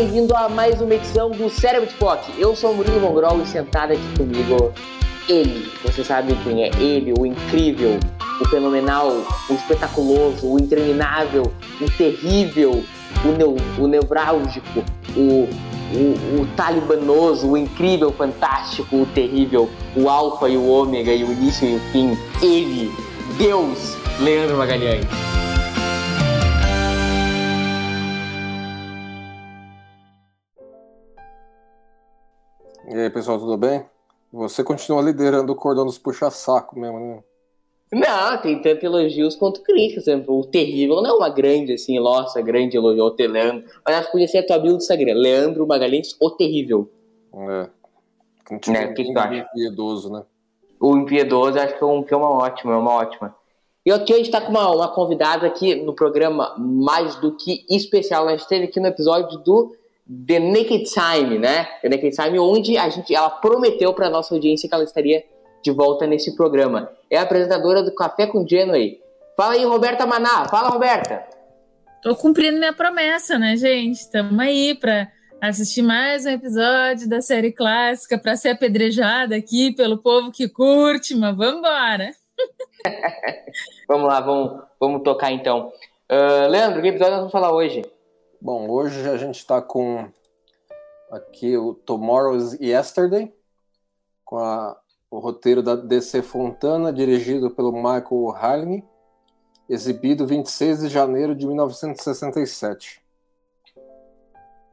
Bem-vindo a mais uma edição do Cérebro de Spock. Eu sou o Murilo Mongrol e sentado aqui comigo, ele, você sabe quem é ele, o incrível, o fenomenal, o espetaculoso, o interminável, o terrível, o, neu, o nevrálgico, o, o, o talibanoso, o incrível, o fantástico, o terrível, o alfa e o ômega e o início e o fim, ele, Deus, Leandro Magalhães. E aí, pessoal, tudo bem? Você continua liderando o cordão dos puxa-saco mesmo, né? Não, tem tanto elogios quanto críticas. Exemplo, o terrível não é uma grande, assim, nossa, grande elogio ao Leandro. Mas acho que podia ser a tua build do Instagram. Leandro Magalhães, o terrível. É. Continua Né, o que que tu acha? impiedoso, né? O impiedoso, acho que é, um, que é uma ótima, é uma ótima. E aqui a gente tá com uma, uma convidada aqui no programa mais do que especial. A gente esteve aqui no episódio do The Naked Time, né? The Naked Time, onde a gente, ela prometeu para nossa audiência que ela estaria de volta nesse programa. É a apresentadora do Café com Genway. Fala aí, Roberta Maná. Fala, Roberta. Tô cumprindo minha promessa, né, gente? Tamo aí pra assistir mais um episódio da série clássica, pra ser apedrejada aqui pelo povo que curte, mas vambora! Vamos lá, vamos, vamos tocar então. Ah, Leandro, que episódio nós vamos falar hoje? Bom, hoje a gente tá com aqui o Tomorrow's Yesterday, com a- o roteiro da DC Fontana, dirigido pelo Michael Halney, exibido 26 de janeiro de 1967.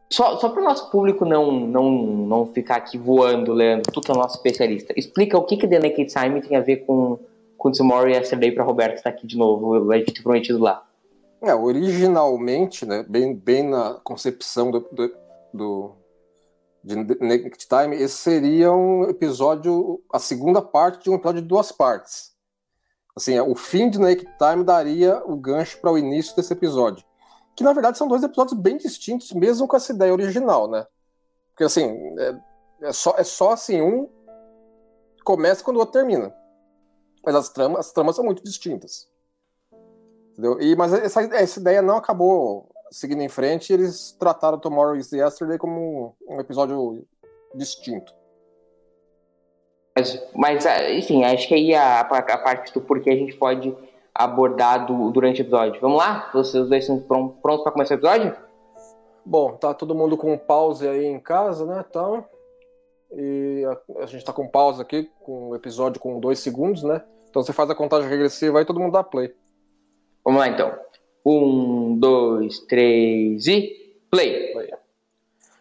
Só, só para o nosso público não, não, não ficar aqui voando, Leandro, tu que é o nosso especialista, explica o que, que The Naked Time tem a ver com, com Tomorrow Yesterday para Roberto estar aqui de novo, a gente tinha prometido lá. É, originalmente, né, bem, bem na concepção do, do, do de Naked Time, esse seria um episódio, a segunda parte de um episódio de duas partes. Assim, o fim de Naked Time daria o gancho para o início desse episódio. Que na verdade são dois episódios bem distintos, mesmo com essa ideia original, né? Porque assim, é, é só, é só assim, um começa quando o outro termina. Mas as tramas, as tramas são muito distintas. Entendeu? E, mas essa, essa ideia não acabou seguindo em frente, eles trataram Tomorrow is Yesterday como um, episódio distinto. Mas, mas ah, enfim, acho que aí a, a parte do porquê a gente pode abordar do, durante o episódio. Vamos lá? Vocês dois estão pron- prontos para começar o episódio? Bom, tá todo mundo com pause aí em casa, né? Então, e a, a gente tá com pausa aqui, com o episódio com dois segundos, né? Então você faz a contagem regressiva aí todo mundo dá play. Vamos lá então. Um, dois, três e play.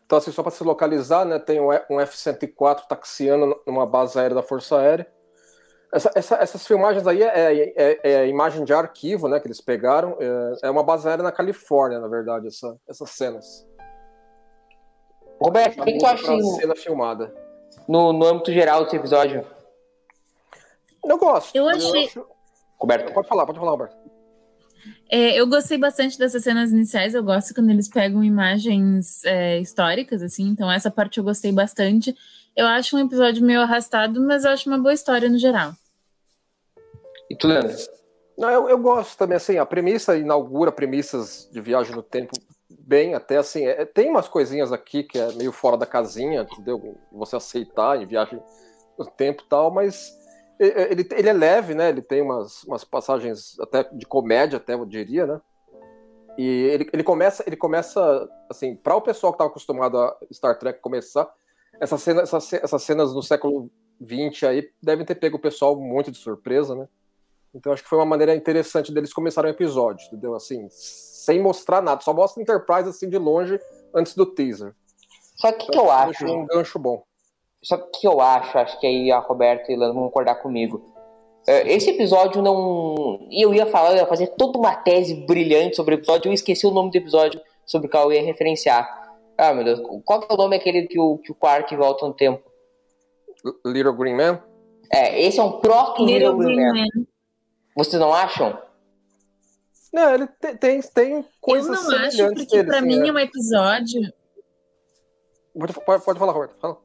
Então, assim, só para se localizar, né, tem um F- um F-104 taxiando numa base aérea da Força Aérea. Essa- essa- essas filmagens aí é, é- é imagem de arquivo, né, que eles pegaram. É, é uma base aérea na Califórnia, na verdade, essa- essas cenas. Roberto, o que, tu acha cena filmada. no, no âmbito geral desse episódio? Eu gosto. Eu achei- acho- Roberto. Pode falar, pode falar, Roberto. É, eu gostei bastante dessas cenas iniciais, eu gosto quando eles pegam imagens é, históricas, assim, então essa parte eu gostei bastante. Eu acho um episódio meio arrastado, mas eu acho uma boa história no geral. E tu, Leandro? Não, eu, eu gosto também, assim, a premissa inaugura premissas de viagem no tempo bem, até assim, é- tem umas coisinhas aqui que é meio fora da casinha, entendeu? Você aceitar em viagem no tempo e tal, mas ele, ele é leve, né? Ele tem umas, umas passagens até de comédia, até eu diria, né? E ele, ele começa, ele começa, assim, para o pessoal que estava acostumado a Star Trek começar, essa cena, essas, ce- essas cenas no século XX aí devem ter pego o pessoal muito de surpresa, né? Então acho que foi uma maneira interessante deles começarem o episódio, entendeu? Assim, sem mostrar nada, só mostra Enterprise assim de longe antes do teaser. Só que, que eu acho? Um gancho bom. Só que eu acho, acho que aí a Roberta e a Leandro vão concordar comigo. É, Esse episódio não. Eu ia falar, eu ia fazer toda uma tese brilhante sobre o episódio, eu esqueci o nome do episódio sobre o qual eu ia referenciar. Ah, meu Deus, qual que é o nome aquele que o, que o Quark volta no tempo? Little Green Man? É, esse é um proto Little, Little Green, Green Man. Man. Vocês não acham? Não, ele tem, tem, tem coisas Eu não acho, porque dele, pra assim, mim é um episódio... Pode, pode, pode falar, Roberto, fala.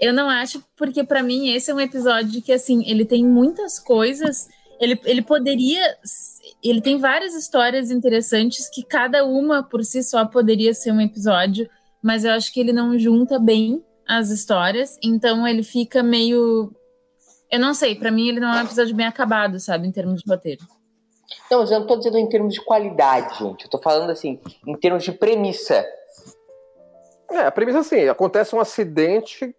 Eu não acho, porque para mim esse é um episódio que, assim, ele tem muitas coisas. Ele, ele poderia. Ele tem várias histórias interessantes que cada uma por si só poderia ser um episódio, mas eu acho que ele não junta bem as histórias, então ele fica meio. Eu não sei, para mim ele não é um episódio bem acabado, sabe, em termos de roteiro. Não, eu não tô dizendo em termos de qualidade, gente. Eu tô falando assim, em termos de premissa. É, a premissa assim, acontece um acidente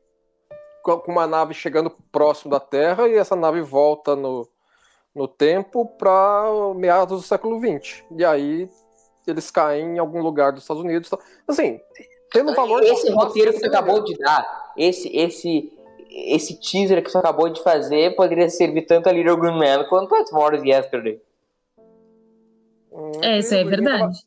com uma nave chegando próximo da Terra e essa nave volta no, no tempo para meados do século XX. E aí eles caem em algum lugar dos Estados Unidos. Assim, tendo valor. Esse roteiro que você acabou de dar, esse, esse, esse teaser que você acabou de fazer, poderia servir tanto a Little Green Man quanto a Tomorrow's Yesterday. Hum, é, isso é verdade.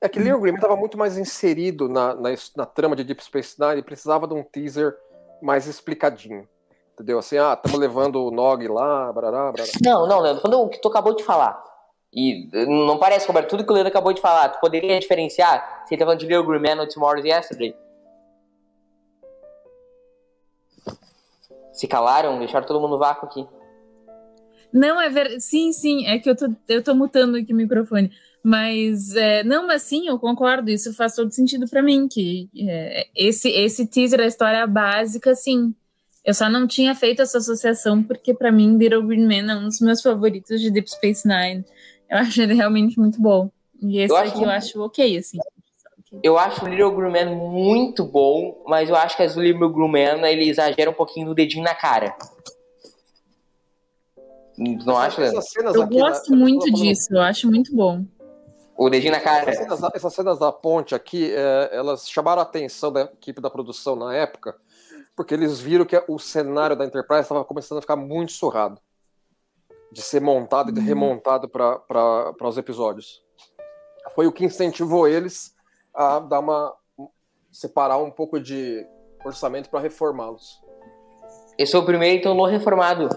é que Little Green Man estava muito mais inserido na, na, na, trama de Deep Space Nine e precisava de um teaser mais explicadinho. Entendeu? Assim, ah, estamos levando o Nog lá, barará, barará. Não, não, Leandro, falando o que tu acabou de falar. E não parece, Roberto, tudo que o Leandro acabou de falar, tu poderia diferenciar se ele tá falando de Little Green Man ou Tomorrow's Yesterday? Se calaram, deixaram todo mundo no vácuo aqui. Não, é verdade. Sim, sim, é que eu tô, eu tô mutando aqui o microfone. Mas, é, não, mas sim, eu concordo, isso faz todo sentido para mim, que é, esse, esse teaser, a história básica, sim. Eu só não tinha feito essa associação, porque para mim, Little Green Man é um dos meus favoritos de Deep Space Nine. Eu acho ele realmente muito bom. E esse eu aqui acho... eu acho ok, assim. Eu acho o Little Green Man muito bom, mas eu acho que as Little Green Man, ele exagera um pouquinho no dedinho na cara. Não acho, Eu gosto na... muito disso, eu acho muito bom. O dedinho na cara. Essas cenas, essas cenas da ponte aqui, é, elas chamaram a atenção da equipe da produção na época, porque eles viram que o cenário da Enterprise estava começando a ficar muito surrado de ser montado e de uhum. remontado para os episódios. Foi o que incentivou eles a dar uma separar um pouco de orçamento para reformá-los. Esse é o primeiro, então, não reformado.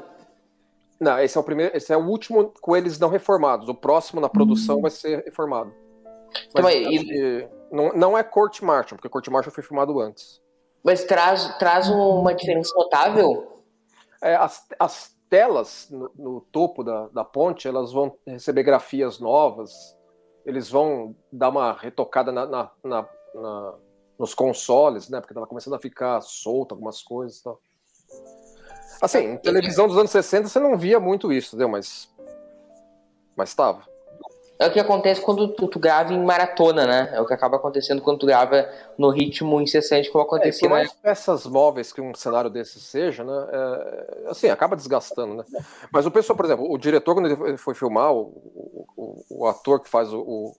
Não, esse é o primeiro, esse é o último com eles não reformados. O próximo na produção hum. vai ser reformado. Mas, então, e... não, não é Court Martial, porque Court Martial foi filmado antes. Mas traz, traz uma diferença notável? É, as, as telas no, no, topo da, da ponte, elas vão receber grafias novas, eles vão dar uma retocada na, na, na, na nos consoles, né? Porque tava começando a ficar solto algumas coisas e tal. Assim, em televisão dos anos 60 você não via muito isso, entendeu? Mas. Mas estava. É o que acontece quando tu, tu, grava em maratona, né? É o que acaba acontecendo quando tu grava no ritmo incessante, como acontecia. É, por mais peças móveis que um cenário desse seja, né? É, assim, acaba desgastando, né? Mas o pessoal, por exemplo, o diretor, quando ele foi filmar, o, o, o ator que faz o, o,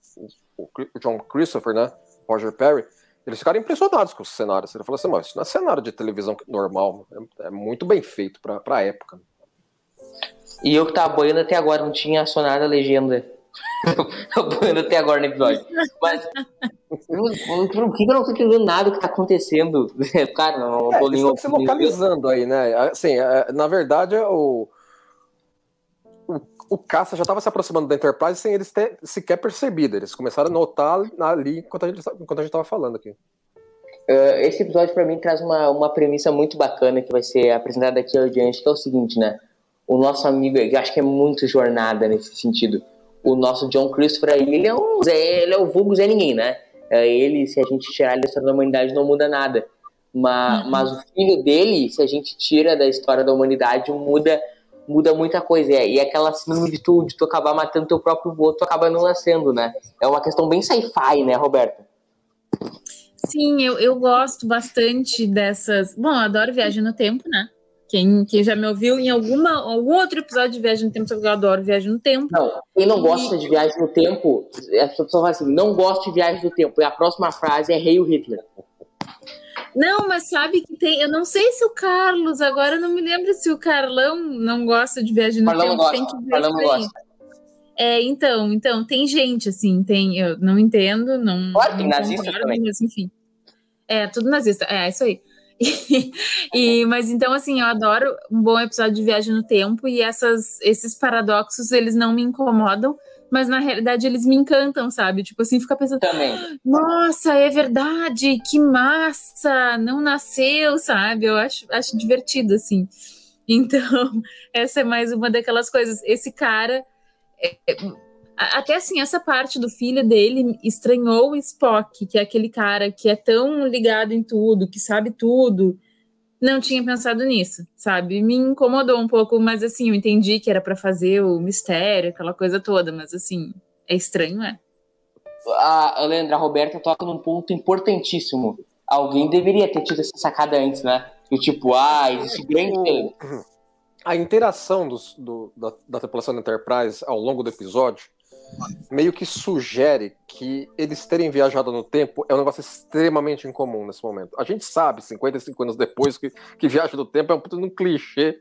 o John Christopher, né? Roger Perry, eles ficaram impressionados com os cenários. Ele falou assim: mas isso não é cenário de televisão normal, é, é muito bem feito para a época. E eu que tava boiando até agora, não tinha acionado a legenda. eu boiando até agora no episódio. Mas por que eu não tô entendendo nada do que tá acontecendo? Cara, não, é, tô nem se localizando aí, né? Assim, é, na verdade, o, o, o caça já estava se aproximando da Enterprise sem eles ter sequer percebido. Eles começaram a notar ali enquanto a gente estava falando aqui. Uh, esse episódio para mim traz uma, uma premissa muito bacana que vai ser apresentada aqui adiante, que é o seguinte, né? O nosso amigo, eu acho que é muito jornada nesse sentido. O nosso John Christopher aí, ele é um Zé, ele é o vulgo Zé Ninguém, né? Uh, ele, se a gente tirar ele da história da humanidade, não muda nada. Mas, uhum. mas o filho dele, se a gente tira da história da humanidade, muda muda muita coisa. E aquela síndrome de tu, de tu acabar matando teu próprio vô, tu acaba não nascendo, né? É uma questão bem sci-fi, né, Roberta? Sim, eu, eu gosto bastante dessas. Bom, eu adoro Viagem no Tempo, né? Quem, quem já me ouviu em alguma, algum outro episódio de Viagem no Tempo, sabe que eu adoro Viagem no Tempo. Não, quem não gosta de Viagem no Tempo, a pessoa fala assim, não gosta de Viagem no Tempo. E a próxima frase é Rei o Hitler. Não, mas sabe que tem. Eu não sei se o Carlos, agora eu não me lembro se o Carlão não gosta de viagem no Carlão tempo. Tem que ver Carlão gosta. É, então, então, tem gente, assim, tem. Eu não entendo, não. Claro, tem nazista também. Mas, enfim. É, tudo nazista. É, isso aí. e, mas então, assim, eu adoro um bom episódio de viagem no tempo e essas, esses paradoxos, eles não me incomodam, mas na realidade eles me encantam, sabe? Tipo assim, fica pensando, Também. nossa, é verdade, que massa, não nasceu, sabe? Eu acho, acho divertido, assim. Então, essa é mais uma daquelas coisas. Esse cara. é- é- até assim, essa parte do filho dele estranhou o Spock, que é aquele cara que é tão ligado em tudo, que sabe tudo. Não tinha pensado nisso, sabe? Me incomodou um pouco, mas assim, eu entendi que era pra fazer o mistério, aquela coisa toda, mas assim, é estranho, é. A, a Leandra, a Roberta toca num ponto importantíssimo. Alguém deveria ter tido essa sacada antes, né? Do tipo, ah, existe grande. O- a interação dos- do- da, da tripulação da Enterprise ao longo do episódio meio que sugere que eles terem viajado no tempo é um negócio extremamente incomum nesse momento. A gente sabe, 55 anos depois, que, que viagem no tempo é um de um clichê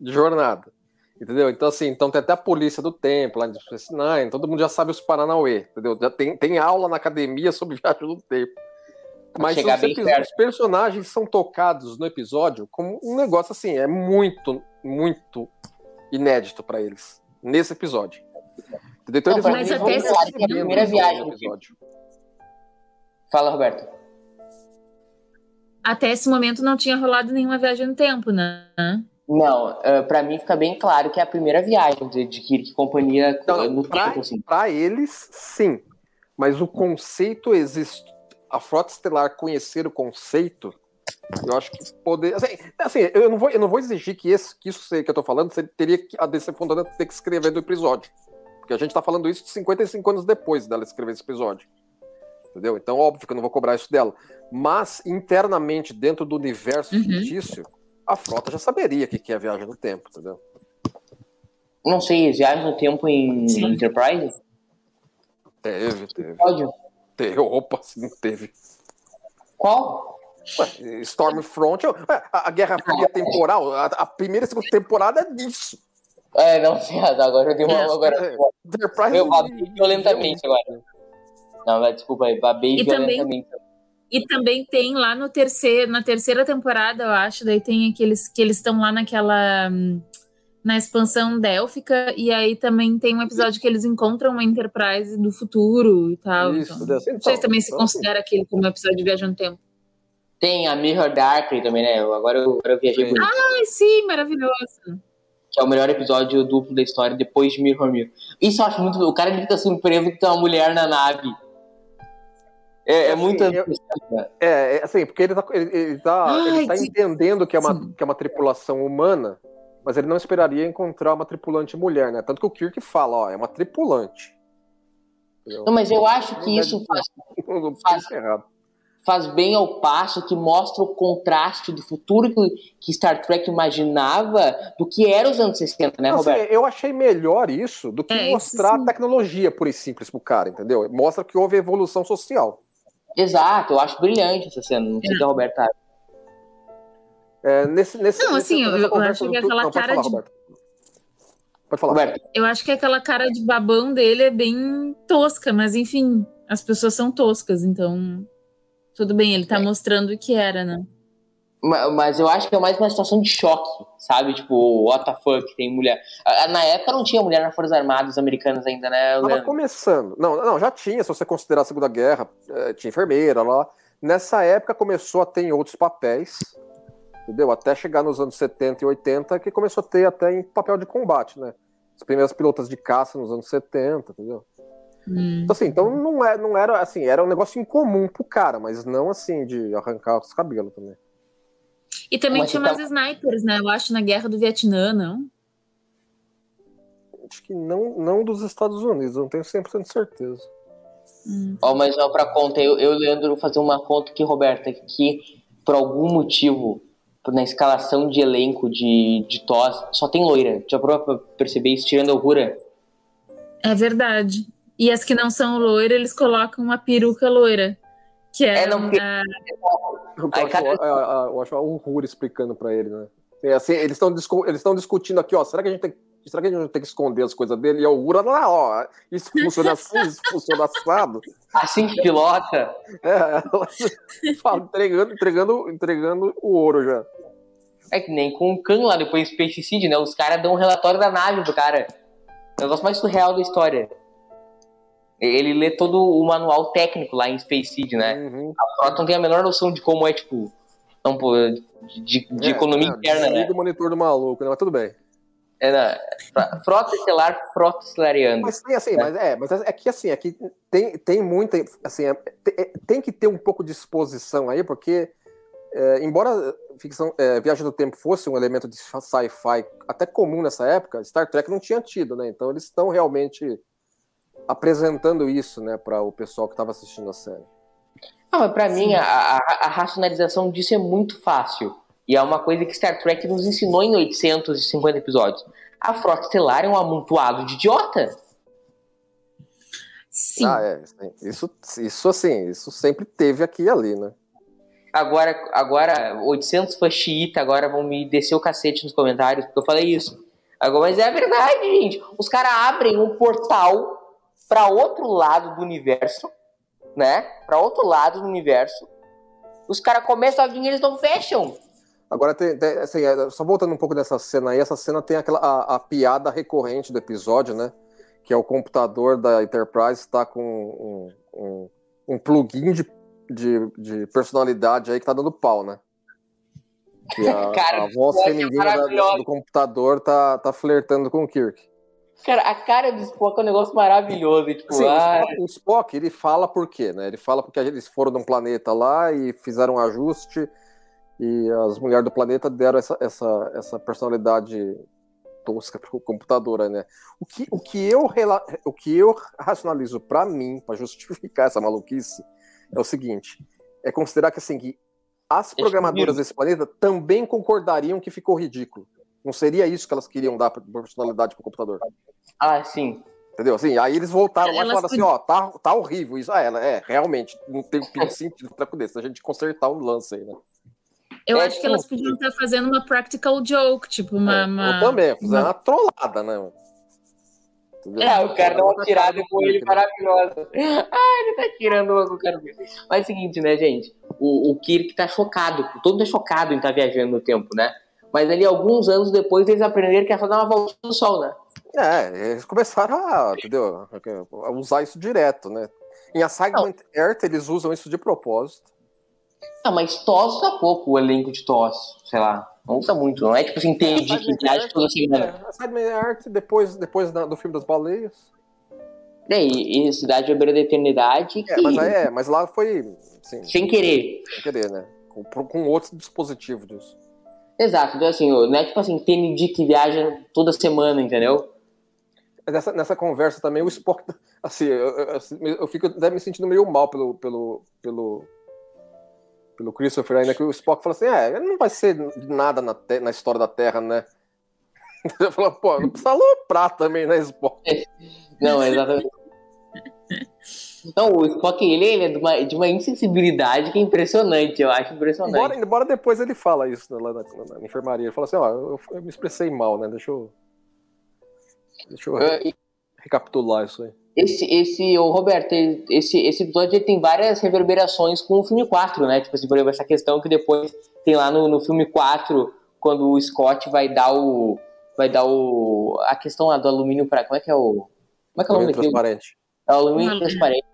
de jornada. Entendeu? Então, assim, então tem até a polícia do tempo lá em Deep Space Nine, todo mundo já sabe os Paranauê, entendeu? Já tem, tem aula na academia sobre viagem no tempo. Mas os, os personagens são tocados no episódio como um negócio assim, é muito, muito inédito pra eles nesse episódio. Entendeu? Então Não, eles pra vão- eles é a primeira viagem episódio. Fala, Roberta. Até esse momento não tinha rolado nenhuma viagem no tempo, né? Não, eh, pra mim fica bem claro que é a primeira viagem de, de Kirk e companhia Não, não, no pra, tempo, assim. pra eles, sim. Mas o conceito existe. A frota estelar conhecer o conceito, eu acho que poder. Assim, assim, eu, não vou, eu não vou exigir que, esse, que isso que eu tô falando, você teria que, a DC Fontana ter que escrever do episódio. Porque a gente tá falando isso de 55 anos depois dela escrever esse episódio. Entendeu? Então, óbvio que eu não vou cobrar isso dela. Mas, internamente, dentro do universo Uhum. fictício, a frota já saberia o que que é a viagem no tempo, entendeu? Não sei, viagem no tempo em Sim. Enterprise? Teve, teve. Ódio. Teve. Opa, sim, teve. Qual? Ué, Stormfront, ué, a, a Guerra Fria temporal, a, a primeira e segunda temporada é disso. É, não sei, agora eu dei uma. É. Agora, É, Enterprise eu babei violentamente agora. Não, mas desculpa aí, babei E também- violentamente. E também tem lá no terceiro, na terceira temporada, eu acho, daí tem aqueles que eles estão lá naquela hum, na expansão délfica e aí também tem um episódio que eles encontram uma Enterprise do futuro e tal. Isso, então, desse- não sei se então, também se então, considera aquele como um episódio de viagem no tempo. Tem a Mirror Darkly também, né? Agora eu, agora eu viajei por isso. Ai, sim, maravilhoso. Que é o melhor episódio duplo da história depois de Mirror Mirror. Isso eu acho muito. O cara ele fica surpreso que tem uma mulher na nave. É, é Assim, muito. eu- É, é assim, porque ele tá, ele, ele tá, Ai, ele tá sim. entendendo que é, uma, que é uma tripulação humana, mas ele não esperaria encontrar uma tripulante mulher, né? Tanto que o Kirk fala, ó, é uma tripulante. Entendeu? Não, mas eu acho que isso faz, faz-. Faz bem ao passo que mostra o contraste do futuro que, que Star Trek imaginava do que era os anos 60, né, Não, assim, Roberto? eu achei melhor isso do que É, mostrar a tecnologia pura e simples pro cara, entendeu? Mostra que houve evolução social. Exato, eu acho brilhante essa cena. Não sei o que a Roberta acha. É, nesse, nesse, Não, assim, eu- nessa eu acho que tu- aquela não, pode cara falar, de- Roberto. Pode falar. Roberto, Eu acho que aquela cara de babão dele é bem tosca, mas enfim, as pessoas são toscas, então tudo bem, ele tá É. mostrando o que era, né? ma- mas eu acho que é mais uma situação de choque, sabe? Tipo, what the fuck, tem mulher. Na época não tinha mulher nas Forças Armadas Americanas ainda, né? Tava Leandro? começando. Não, não, já tinha, se você considerar a Segunda Guerra, eh, tinha enfermeira lá. Nessa época começou a ter em outros papéis, entendeu? Até chegar nos anos 70 e 80, que começou a ter até em papel de combate, né? As primeiras pilotas de caça nos anos 70, entendeu? Hum. Então, assim, então não, é, não era assim, era um negócio incomum pro cara, mas não assim de arrancar os cabelos também. E também Mas tinha então- umas snipers, né? Eu acho na guerra do Vietnã, não? Acho que não, não dos Estados Unidos, não tenho 100% de certeza. Hum. Ó, mas ó, pra conta, eu, eu e o Leandro, vou fazer uma conta aqui, Roberta, que por algum motivo, na escalação de elenco de, de TOS, só tem loira. Já parou pra perceber isso, tirando a Uhura? É verdade. E as que não são loiras, eles colocam uma peruca loira. Que é, É, não, porque- a- Eu acho, eu, eu acho a Uhura explicando pra ele, né? É, assim, eles estão eles estão discutindo aqui, ó, será que a gente tem será que a gente tem que esconder as coisas dele? E a Ura lá, ó, isso funciona assim, isso funciona assado. Assim que pilota. É, ela fala, entregando, entregando, entregando o ouro já. É que nem com o Khan lá depois do Space Seed, né? Os caras dão um relatório da nave do cara. O negócio mais surreal da história. Ele lê todo o manual técnico lá em Space Seed, né? Uhum. A frota não tem a menor noção de como é, tipo, não, de, de, de É, economia é, interna, né? desliga o monitor do maluco, né? Mas tudo bem. É, né? Frota estelar, frota estelariana. Mas tem assim, mas é, mas é que assim, aqui tem, tem muita, assim, é, te- é, tem que ter um pouco de exposição aí, porque é, embora ficção, é, viagem no tempo fosse um elemento de sci-fi até comum nessa época, Star Trek não tinha tido, né? Então eles estão realmente apresentando isso, né, para o pessoal que estava assistindo a série. Não, mas pra mim, a, a- a racionalização disso é muito fácil. E é uma coisa que Star Trek nos ensinou em 850 episódios. A frota estelar é um amontoado de idiota. Sim. Ah, é, isso, isso assim, isso sempre teve aqui e ali, né? Agora, agora 800 fãs xiita agora vão me descer o cacete nos comentários porque eu falei isso. Agora, mas é a verdade, gente. Os caras abrem um portal pra outro lado do universo, né? Pra outro lado do universo. Os caras começam a vir e eles não fecham. Agora, tem, tem, assim, é, só voltando um pouco dessa cena aí, essa cena tem aquela a, a piada recorrente do episódio, né? Que é o computador da Enterprise está com um, um, um plugin de, de, de personalidade aí que tá dando pau, né? Que a, Cara, a voz é feminina maravilhoso. do computador tá, tá flertando com o Kirk. Cara, a cara do Spock é um negócio maravilhoso. e, Tipo, o ah, Spock- o Spock, ele fala por quê, né? Ele fala porque eles foram num planeta lá e fizeram um ajuste e as mulheres do planeta deram essa, essa, essa personalidade tosca pro computador, aí, né? O que, o que, eu, o que eu racionalizo pra mim, pra justificar essa maluquice, é o seguinte, é considerar que, assim, que as programadoras desse planeta também concordariam que ficou ridículo. Não seria isso que elas queriam dar pra personalidade pro computador. ah, sim. Entendeu? Assim, aí eles voltaram lá e falaram assim, ó, tá, tá horrível isso. Ah, ela é, realmente, não tem um pingo de sentido um treco desse, a gente consertar um lance aí, né? Eu É, acho que elas sim. podiam estar fazendo uma practical joke, tipo uma. É, uma- eu também, fizeram uma- uma trollada, né? Entendeu? É, o cara dá uma tirada com ele maravilhosa. Ah, ele tá tirando uma com o cara dele. Mas é o seguinte, né, gente? O, o Kirk tá chocado, todo mundo é chocado em estar viajando no tempo, né? Mas ali, alguns anos depois, eles aprenderam que é só dar uma volta no sol, né? É, eles começaram a, entendeu? a usar isso direto, né? Em Assignment Earth, eles usam isso de propósito. Ah, mas TOS usa pouco o elenco de TOS, sei lá. Não usa muito, não é tipo assim, Assignment viagem Earth, toda semana. é, Assignment Earth, depois, depois do filme das baleias. É, e, e Cidade à Beira da Eternidade, que, É, mas, é, mas lá foi, assim, sem querer. sem querer, né? Com, com outro dispositivo disso. Exato, então assim, não é tipo assim, TND que viaja toda semana, entendeu? Nessa, nessa conversa também, o Spock, assim, eu, eu, eu fico até me sentindo meio mal pelo, pelo, pelo, pelo Christopher ainda, que o Spock fala assim, é, não vai ser nada na, te- na história da Terra, né? Eu falo, pô, não precisa aloprar também, né, Spock? Não, exatamente. Não, o Spock, ele, ele é de uma, de uma insensibilidade que é impressionante, eu acho impressionante. Embora, embora depois ele fala isso né, lá na, na- na enfermaria, ele fala assim, ó, eu, eu me expressei mal, né, deixa eu... Deixa eu É, e recapitular isso aí. Esse, esse, o Roberto, esse, esse episódio tem várias reverberações com o filme 4, né? Tipo assim, por exemplo, essa questão que depois tem lá no, no filme 4, quando o Scott vai dar o. Vai dar o. A questão lá do alumínio para Como é que é o. Como é que é o nome transparente. É o Alumínio. transparente.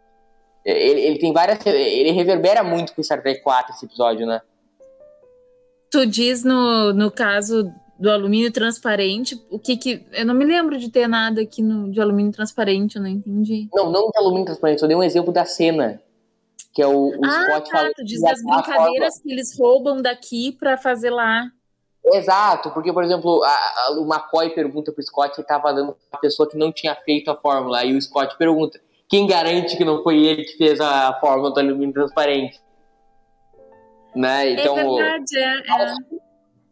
Ele, ele tem várias. Ele reverbera muito com Star Trek 4 esse episódio, né? Tu diz no, no caso do alumínio transparente, o que que. Eu não me lembro de ter nada aqui no, de alumínio transparente, eu não entendi. Não, não de alumínio transparente, eu dei um exemplo da cena. Que é o, o ah, Scott tá. falando Tu diz que a- das a forma- brincadeiras que eles roubam daqui pra fazer lá. Exato, porque, por exemplo, a, a- o McCoy pergunta pro Scott se estava dando uma pessoa que não tinha feito a fórmula. E o Scott pergunta: quem garante que não foi ele que fez a fórmula do alumínio transparente? Né? Então, é verdade, é. é.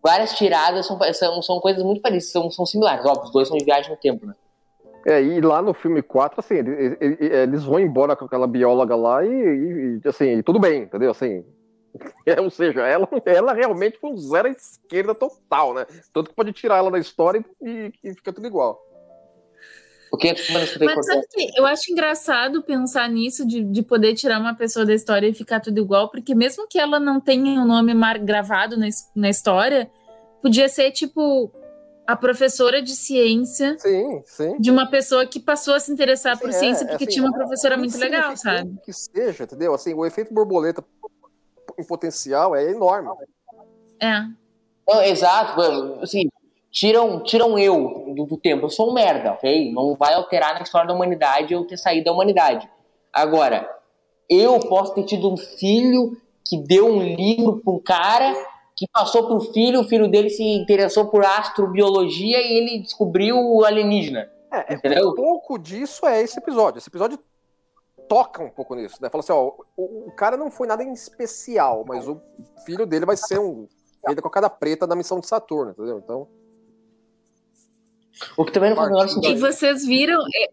várias tiradas são, são, são coisas muito parecidas, são, são similares. Óbvio, os dois são de viagem no tempo, né? É, e lá no filme 4, assim, ele- ele- ele- eles vão embora com aquela bióloga lá e, e- e, assim, tudo bem, entendeu? Assim, É, ou seja, ela, ela realmente foi um zero à esquerda total, né? Tanto que pode tirar ela da história e, e fica tudo igual. O que é que Mas sabe que eu acho engraçado pensar nisso, de, de poder tirar uma pessoa da história e ficar tudo igual, porque mesmo que ela não tenha o um nome mar gravado na, na história, podia ser tipo a professora de ciência sim, sim. de uma pessoa que passou a se interessar sim, por ciência é, porque assim, tinha uma professora muito legal, sabe? Que seja, entendeu? Assim, o efeito borboleta em potencial é enorme. É. Não, exato, assim, tiram, tiram eu do, do, tempo. Eu sou um merda, ok? Não vai alterar na história da humanidade eu ter saído da humanidade. Agora, eu posso ter tido um filho que deu um livro para um cara que passou para o filho, o filho dele se interessou por astrobiologia e ele descobriu o alienígena. É, é entendeu? um pouco disso é esse episódio. Esse episódio toca um pouco nisso, né? Fala assim, ó, o, o cara não foi nada em especial, mas o filho dele vai ser um ele com a cara preta da missão de Saturno, entendeu? Então. O que também não faz menor sentido. E vocês viram. É...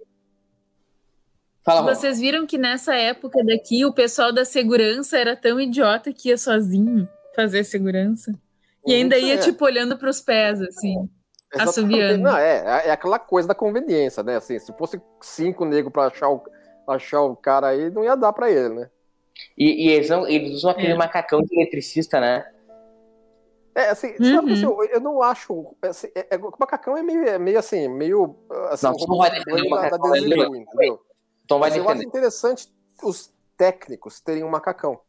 Fala, vocês viram que nessa época daqui o pessoal da segurança era tão idiota que ia sozinho fazer segurança. E ainda ia, é. tipo, olhando para os pés, assim. Assobiando. Não, é, é aquela coisa da conveniência, né? Assim, se fosse cinco negros para achar o, achar o cara aí, não ia dar para ele, né? E, e eles, eles, usam aquele é. macacão de eletricista, né? É, assim, uhum. assim eu, eu, não acho. Assim, é, é, o macacão é meio, é meio assim, meio. Assim, não, não vai defender o macacão. Da Desilu, entendeu? Então vai defender. Eu acho interessante os técnicos terem um macacão.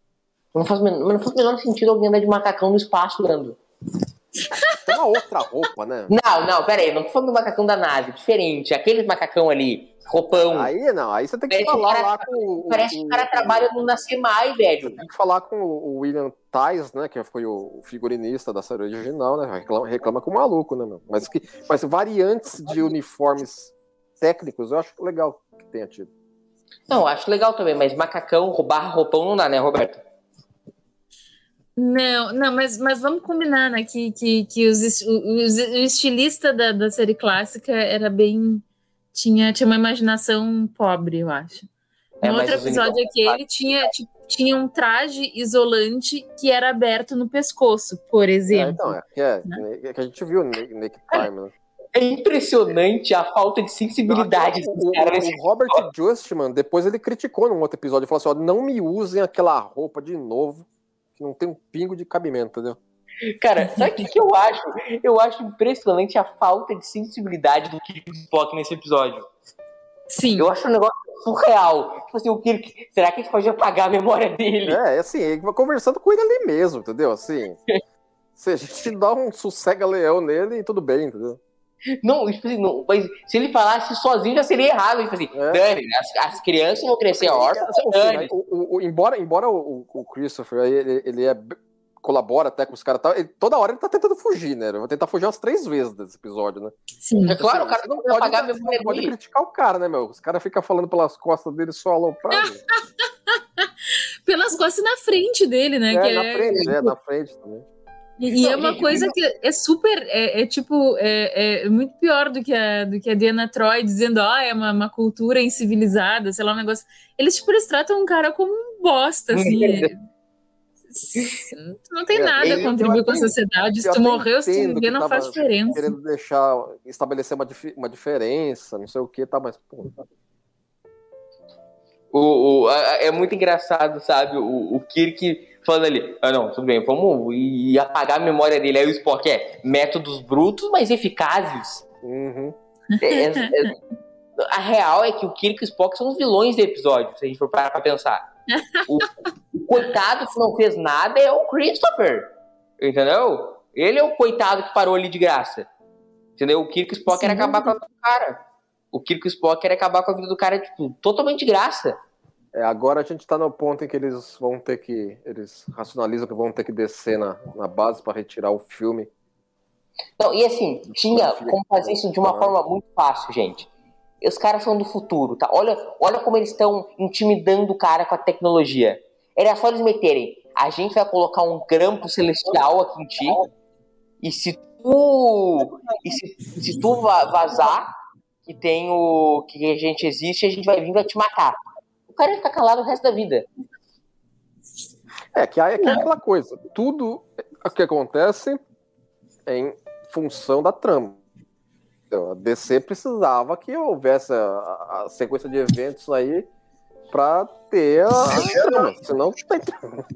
Não faz, não faz o menor sentido alguém andar de macacão no espaço andando. Tem uma outra roupa, né? Não, não, pera aí, não tô falando do macacão da nave, diferente. Aquele macacão ali, roupão. Aí não, aí você tem que falar cara, lá com. Parece que o cara trabalha no Nascimai, velho. Tem que falar com o William Tais, né? Que foi o figurinista da série original, né? Reclama, reclama com o maluco, né, meu? Mas, que, mas variantes de uniformes técnicos, eu acho legal que tenha tido. Não, acho legal também, mas macacão, roubar roupão não dá, né, Roberto? Não, não, mas, mas vamos combinar, né? Que, que, que os, os, o estilista da, da série clássica era bem. Tinha, tinha uma imaginação pobre, eu acho. É, no outro episódio aqui, ele tinha, tipo, tinha um traje isolante que era aberto no pescoço, por exemplo. É, então, é, é, né? é que a gente viu no Nick Time, né? É impressionante a falta de sensibilidade não, o, o, Robert Justman, depois ele criticou num outro episódio, falou assim: ó, não me usem aquela roupa de novo que não tem um pingo de cabimento, entendeu? Cara, sabe o que, que eu acho? Eu acho impressionante a falta de sensibilidade do Kirk Spock nesse episódio. Sim. Eu acho um negócio surreal. Tipo assim, o Kirk, será que a gente pode apagar a memória dele? É, assim, ele vai conversando com ele ali mesmo, entendeu? Assim, se a gente dá um sossega-leão nele, tudo bem, entendeu? Não, tipo assim, não, mas se ele falasse sozinho já seria errado. Tipo assim, é. Dani, as, as, crianças vão crescer órfãs. Assim, o, o, embora embora o, o Christopher ele, ele é, colabora até com os caras, toda hora ele tá tentando fugir, né? Ele vai tentar fugir umas três vezes desse episódio, né? Sim. É claro, o cara não pode, pagar não pode criticar o cara, né, meu? Os caras ficam falando pelas costas dele só aloprado. pelas costas na frente dele, né? É, na é... frente, é, na frente também. E, e é uma coisa que é super, é, é tipo, é, é, muito pior do que a, do que a Diana Troy dizendo, ah, é uma, uma cultura incivilizada, sei lá, um negócio. Eles, tipo, eles tratam um cara como um bosta, assim. Não tem é, nada a contribuir com a sociedade. Se tu morreu, se tu ninguém não faz diferença. Querendo deixar, estabelecer uma, uma diferença, não sei o que, tá, mas. Pô, tá. O, o, é muito engraçado, sabe? O, o Kirk falando ali, ah não, tudo bem, vamos e apagar a memória dele. Aí o Spock é métodos brutos, mas eficazes. Uhum. É, é, é, a real é que o Kirk e o Spock são os vilões do episódio, se a gente for parar pra pensar. O, o coitado que não fez nada é o Christopher, entendeu? Ele é o coitado que parou ali de graça. Entendeu? O Kirk Spock Sim. era acabar com a vida do cara. O Kirk Spock era acabar com a vida do cara, tipo, totalmente de graça. É, agora a gente está no ponto em que eles vão ter que. Eles racionalizam que vão ter que descer na, na base para retirar o filme. Não, e assim, tinha como fazer isso de uma forma muito fácil, gente. E os caras são do futuro, tá? Olha, olha como eles estão intimidando o cara com a tecnologia. Era só eles meterem. A gente vai colocar um grampo celestial aqui em ti. E se tu. E se, se tu vazar que tem o. que a gente existe, a gente vai vir vai te matar cara ia ficar calado o resto da vida. É, que aí é, é aquela coisa. Tudo o que acontece é em função da trama. Então, a DC precisava que houvesse a, a sequência de eventos aí para ter a, a trama, senão não tem trama.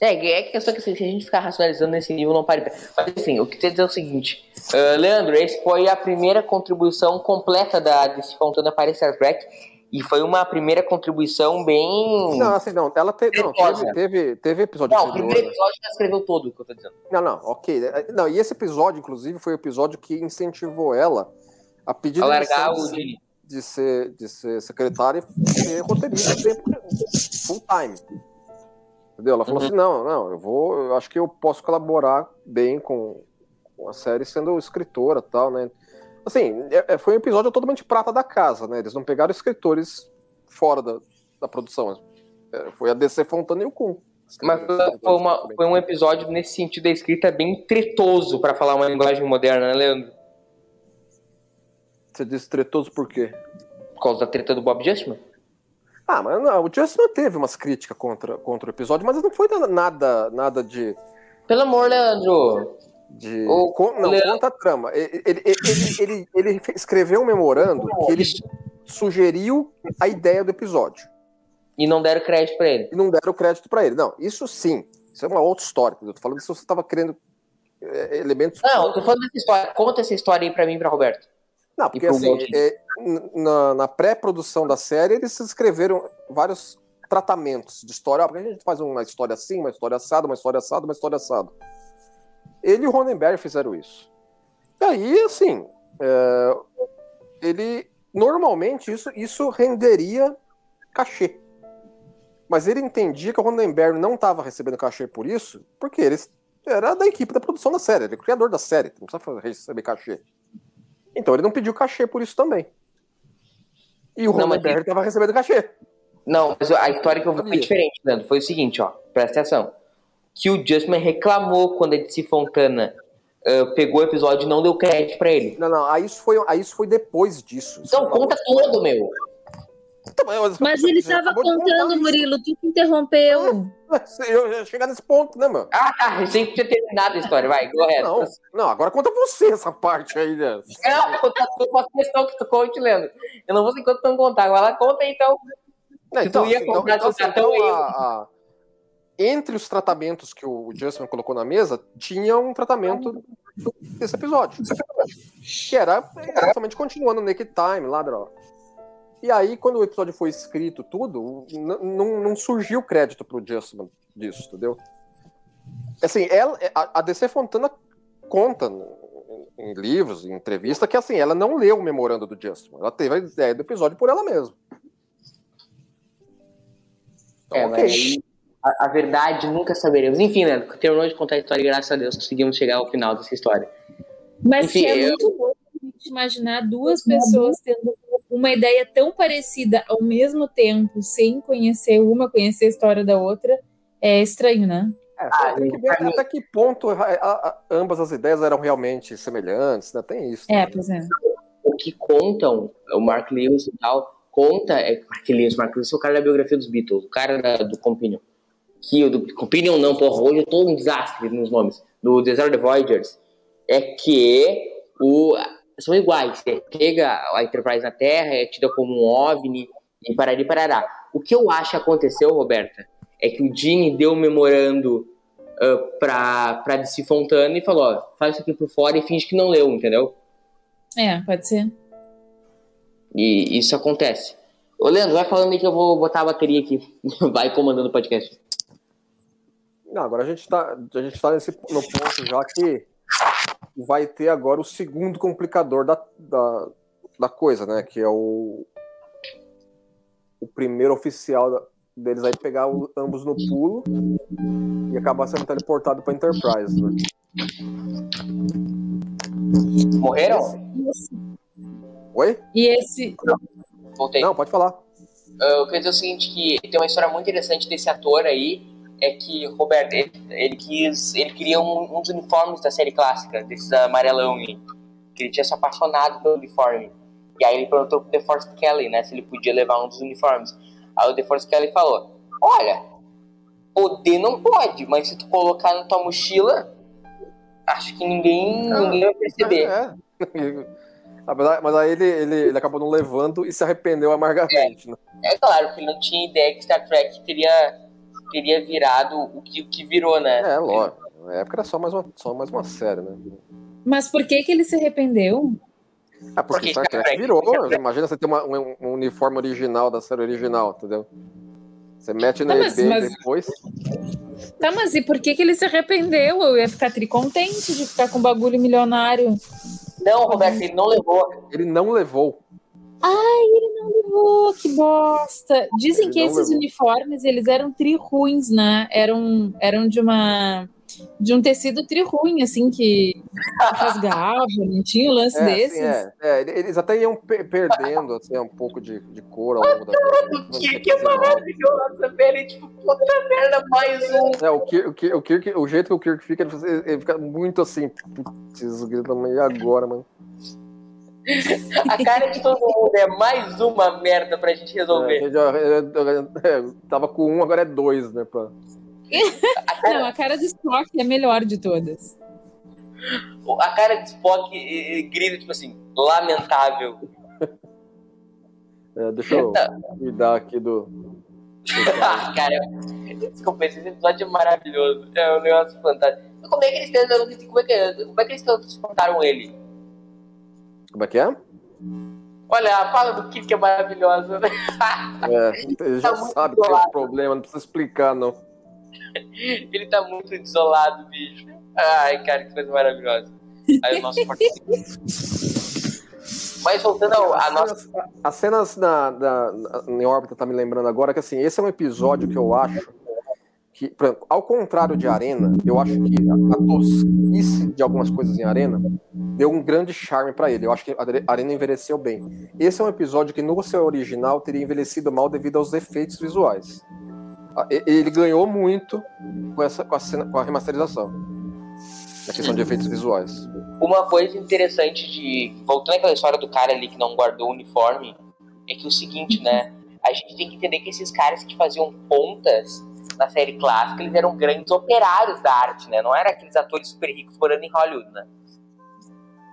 É, é questão que assim, se a gente ficar racionalizando nesse nível, não pare. Mas assim, o que quer dizer é o seguinte, uh, Leandro, esse foi a primeira contribuição completa da DC Fontana para Star Trek. E foi uma primeira contribuição bem. Não, assim, não. Ela te, não, teve, teve, teve episódio. Não, o primeiro episódio ela escreveu todo o que eu tô dizendo. Não, não, ok. Não, e esse episódio, inclusive, foi o episódio que incentivou ela a pedir a largar o de, de, ser, de ser secretária e ser roteirista full time. Entendeu? Ela falou uhum. assim: não, não, eu vou. Eu acho que eu posso colaborar bem com, com a série sendo escritora e tal, né? Assim, é, é, foi um episódio totalmente prata da casa, né? Eles não pegaram escritores fora da, da produção. É, foi a DC Fontana e o Kun. Mas foi, uma, foi, um episódio nesse sentido da escrita bem tretoso, para falar uma linguagem moderna, né, Leandro? Você disse tretoso por quê? Por causa da treta do Bob Justman? Ah, mas não, o Justman teve umas críticas contra, contra o episódio, mas não foi nada, nada de. Pelo amor, Leandro! De, o, con, não, Leandro... conta a trama. Ele, ele, ele, ele, escreveu um memorando que ele sugeriu a ideia do episódio. E não deram crédito para ele. E não deram crédito para ele. Não, isso sim. Isso é uma outra história. Eu tô falando se você estava querendo é, elementos. Não, eu tô falando dessa história. Conta essa história aí para mim, para Roberto. Não, porque assim, é, na, na pré-produção da série, eles escreveram vários tratamentos de história. Ah, porque a gente faz uma história assim, uma história assada, uma história assada, uma história assada. Ele e o Ronenberg fizeram isso. E aí, assim, é, ele normalmente isso, isso renderia cachê. Mas ele entendia que o Ronenberg não estava recebendo cachê por isso, porque ele era da equipe da produção da série, ele é o criador da série, não precisa receber cachê. Então ele não pediu cachê por isso também. E o Ronenberg estava recebendo cachê. Não, mas a história que eu vi foi diferente, Nando. Foi o seguinte, ó. Presta atenção. Que o Justman reclamou quando a DC Fontana uh, pegou o episódio e não deu crédito pra ele. Não, não. Aí isso foi, aí isso foi depois disso. Então conta todo, meu. Mas ele estava contando, Murilo, tu interrompeu. Eu ia chegar nesse ponto, né, mano? Ah, tá. Achei que tinha terminado a história. Vai, correto. Não, não, agora conta você essa parte aí, né? Não, eu faço questão que tu conte, Leandro. Eu não vou ser enquanto tu não contar. Agora conta então. Não, então, tu ia então, comprar então, então, então a, a, entre os tratamentos que o Justin colocou na mesa, tinha um tratamento desse episódio. Que era exatamente continuando o Naked Time lá, droga. E aí, quando o episódio foi escrito, tudo, não surgiu crédito pro Justman disso, entendeu? Assim, ela, a DC Fontana conta em livros, em entrevista, que assim, ela não leu o memorando do Justman. Ela teve a ideia do episódio por ela mesma. Então, é, okay. A, a, verdade nunca saberemos. Enfim, né? Terminou de contar a história e graças a Deus conseguimos chegar ao final dessa história. Mas Enfim, é eu... muito bom imaginar duas pessoas tendo uma ideia tão parecida ao mesmo tempo, sem conhecer uma, conhecer a história da outra, é estranho, né? É, ah, tem que ver até, até que ponto a, a, a, ambas as ideias eram realmente semelhantes, né? Tem isso. É, pois é. O que contam, o Mark Lewis e tal, conta, é Mark Lewis, Mark Lewis é o cara da biografia dos Beatles, o cara da, do Companion. Que o do Companion não, porra, hoje eu tô um desastre nos nomes. Do Desert the Voyagers. É que o, são iguais. Você pega a Enterprise na Terra, é tida como um OVNI e parari parará. O que eu acho que aconteceu, Roberta, é que o Gene deu um memorando uh, pra, pra DC Fontana e falou, ó, faz isso aqui por fora e finge que não leu, entendeu? É, pode ser. E isso acontece. Ô, Leandro, vai falando aí que eu vou botar a bateria aqui. Vai comandando o podcast. Não, agora a gente tá, a gente tá nesse, no ponto já que vai ter agora o segundo complicador da, da, da coisa, né? Que é o, o primeiro oficial deles aí pegar o, ambos no pulo e acabar sendo teleportado para Enterprise, né? Morreram? Oi? E esse. Voltei. Não, pode falar. Eu queria dizer o seguinte: que tem uma história muito interessante desse ator aí é que Roberto ele, ele quis ele queria um, uns uniformes da série clássica desses amarelão que ele tinha se apaixonado pelo uniforme e aí ele perguntou pro DeForest Kelly né se ele podia levar um dos uniformes aí o DeForest Kelly falou olha poder não pode, mas se tu colocar na tua mochila, acho que ninguém, Ah, ninguém vai perceber. É. Apesar- Mas aí ele, ele, ele acabou não levando e se arrependeu amargamente. Né? É claro que ele não tinha ideia que Star Trek teria, teria virado o que, o que virou, né? É, lógico. Na época era só mais uma, só mais uma série, né? Mas por que que ele se arrependeu? Ah, porque, Porque Star Trek Trek- virou. Star Trek- Imagina você ter uma- um, um uniforme original da série original, entendeu? Você mete na Tá, mas- eBay mas- depois. Tá, mas e por que que ele se arrependeu? Eu ia ficar tricontente de ficar com bagulho milionário. Não, Roberto, ele não levou. Ele não levou. Oh, que bosta! Dizem Ele que não esses levou. uniformes, eles eram tri ruins, né? Eram, eram de uma... De um tecido tri ruim, assim, que rasgava, não tinha o lance É, desses. assim, é, é, eles até iam pe- perdendo assim, um pouco de, de cor ao longo da Que, que maravilhoso, velho. Tipo, puta merda, mais um. É, o, Kirk, o, Kirk, o, Kirk- o jeito que o Kirk fica, ele, ele fica muito assim. Putz, grita, e agora, mano? A cara de todo mundo é mais uma merda pra gente É, a resolver. gente já- é, é, tava com um, agora é dois, né? Pra... Não, a cara do Spock é a melhor de todas. A cara de Spock eh, eh, grita, tipo assim, lamentável. É, deixa eu cuidar aqui do. Ah, cara, desculpa, esse episódio é maravilhoso. É um negócio fantástico. Como é que eles tentam- como é que, como é que eles transportaram ele? Como é que é? Olha, a fala do Kid que é maravilhosa. né? É, ele já Tá muito sabe que tem um problema, não precisa explicar, não. Ele tá muito desolado, bicho. Ai, cara, que coisa maravilhosa. Aí o nosso Mas voltando ao, a As nossa. cenas, as cenas na, na, na- em órbita tá me lembrando agora que assim, esse é um episódio que eu acho que, exemplo, ao contrário de Arena, eu acho que a, tosquice de algumas coisas em Arena deu um grande charme pra ele. Eu acho que a Arena envelheceu bem. Esse é um episódio que no seu original teria envelhecido mal devido aos efeitos visuais. Ele ganhou muito com essa com a, cena, com a remasterização. Na questão de efeitos visuais. Uma coisa interessante de. Voltando àquela história do cara ali que não guardou o uniforme, é que o seguinte, né? A gente tem que entender que esses caras que faziam pontas na série clássica, eles eram grandes operários da arte, né? Não eram aqueles atores super ricos morando em Hollywood, né?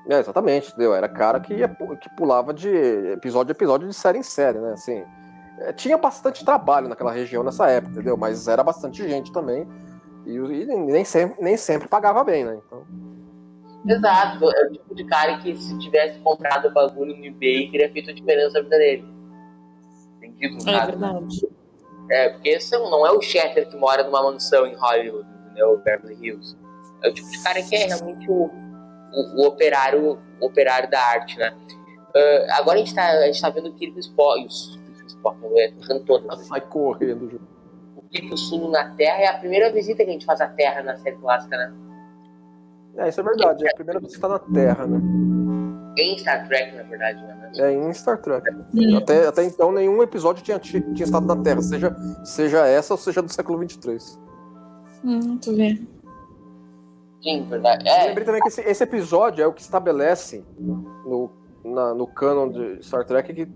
É, exatamente, entendeu? Era cara que, ia que pulava de episódio a episódio de série em série, né? Assim, é, tinha bastante trabalho naquela região nessa época, entendeu? Mas era bastante gente também. E, e nem, sempre, nem sempre pagava bem, né? Então, Exato, é o tipo de cara que se tivesse comprado o bagulho no eBay, teria feito a diferença na vida dele. Entendido? É caso? verdade. É, porque esse não é o Shatter que mora numa mansão em Hollywood, entendeu? Beverly Hills. É o tipo de cara que é realmente o, o, o operário, o operário da arte, né? Ah, agora a gente, tá, a gente tá vendo o Kirk Spock, o Kirk Spock, não é? Sai correndo. Ju. o Kirk Sul na Terra é a primeira visita que a gente faz à Terra na série clássica, né? É, isso é verdade. É a primeira tá na Terra, né? Em Star Trek, na verdade, né? É em Star Trek. Até, até então, nenhum episódio tinha, tinha estado na Terra, seja, seja essa ou seja do século 23. Hum, tu vê. Sim, verdade. Eu É, lembrei também que esse, esse episódio é o que estabelece no, na- no canon de Star Trek que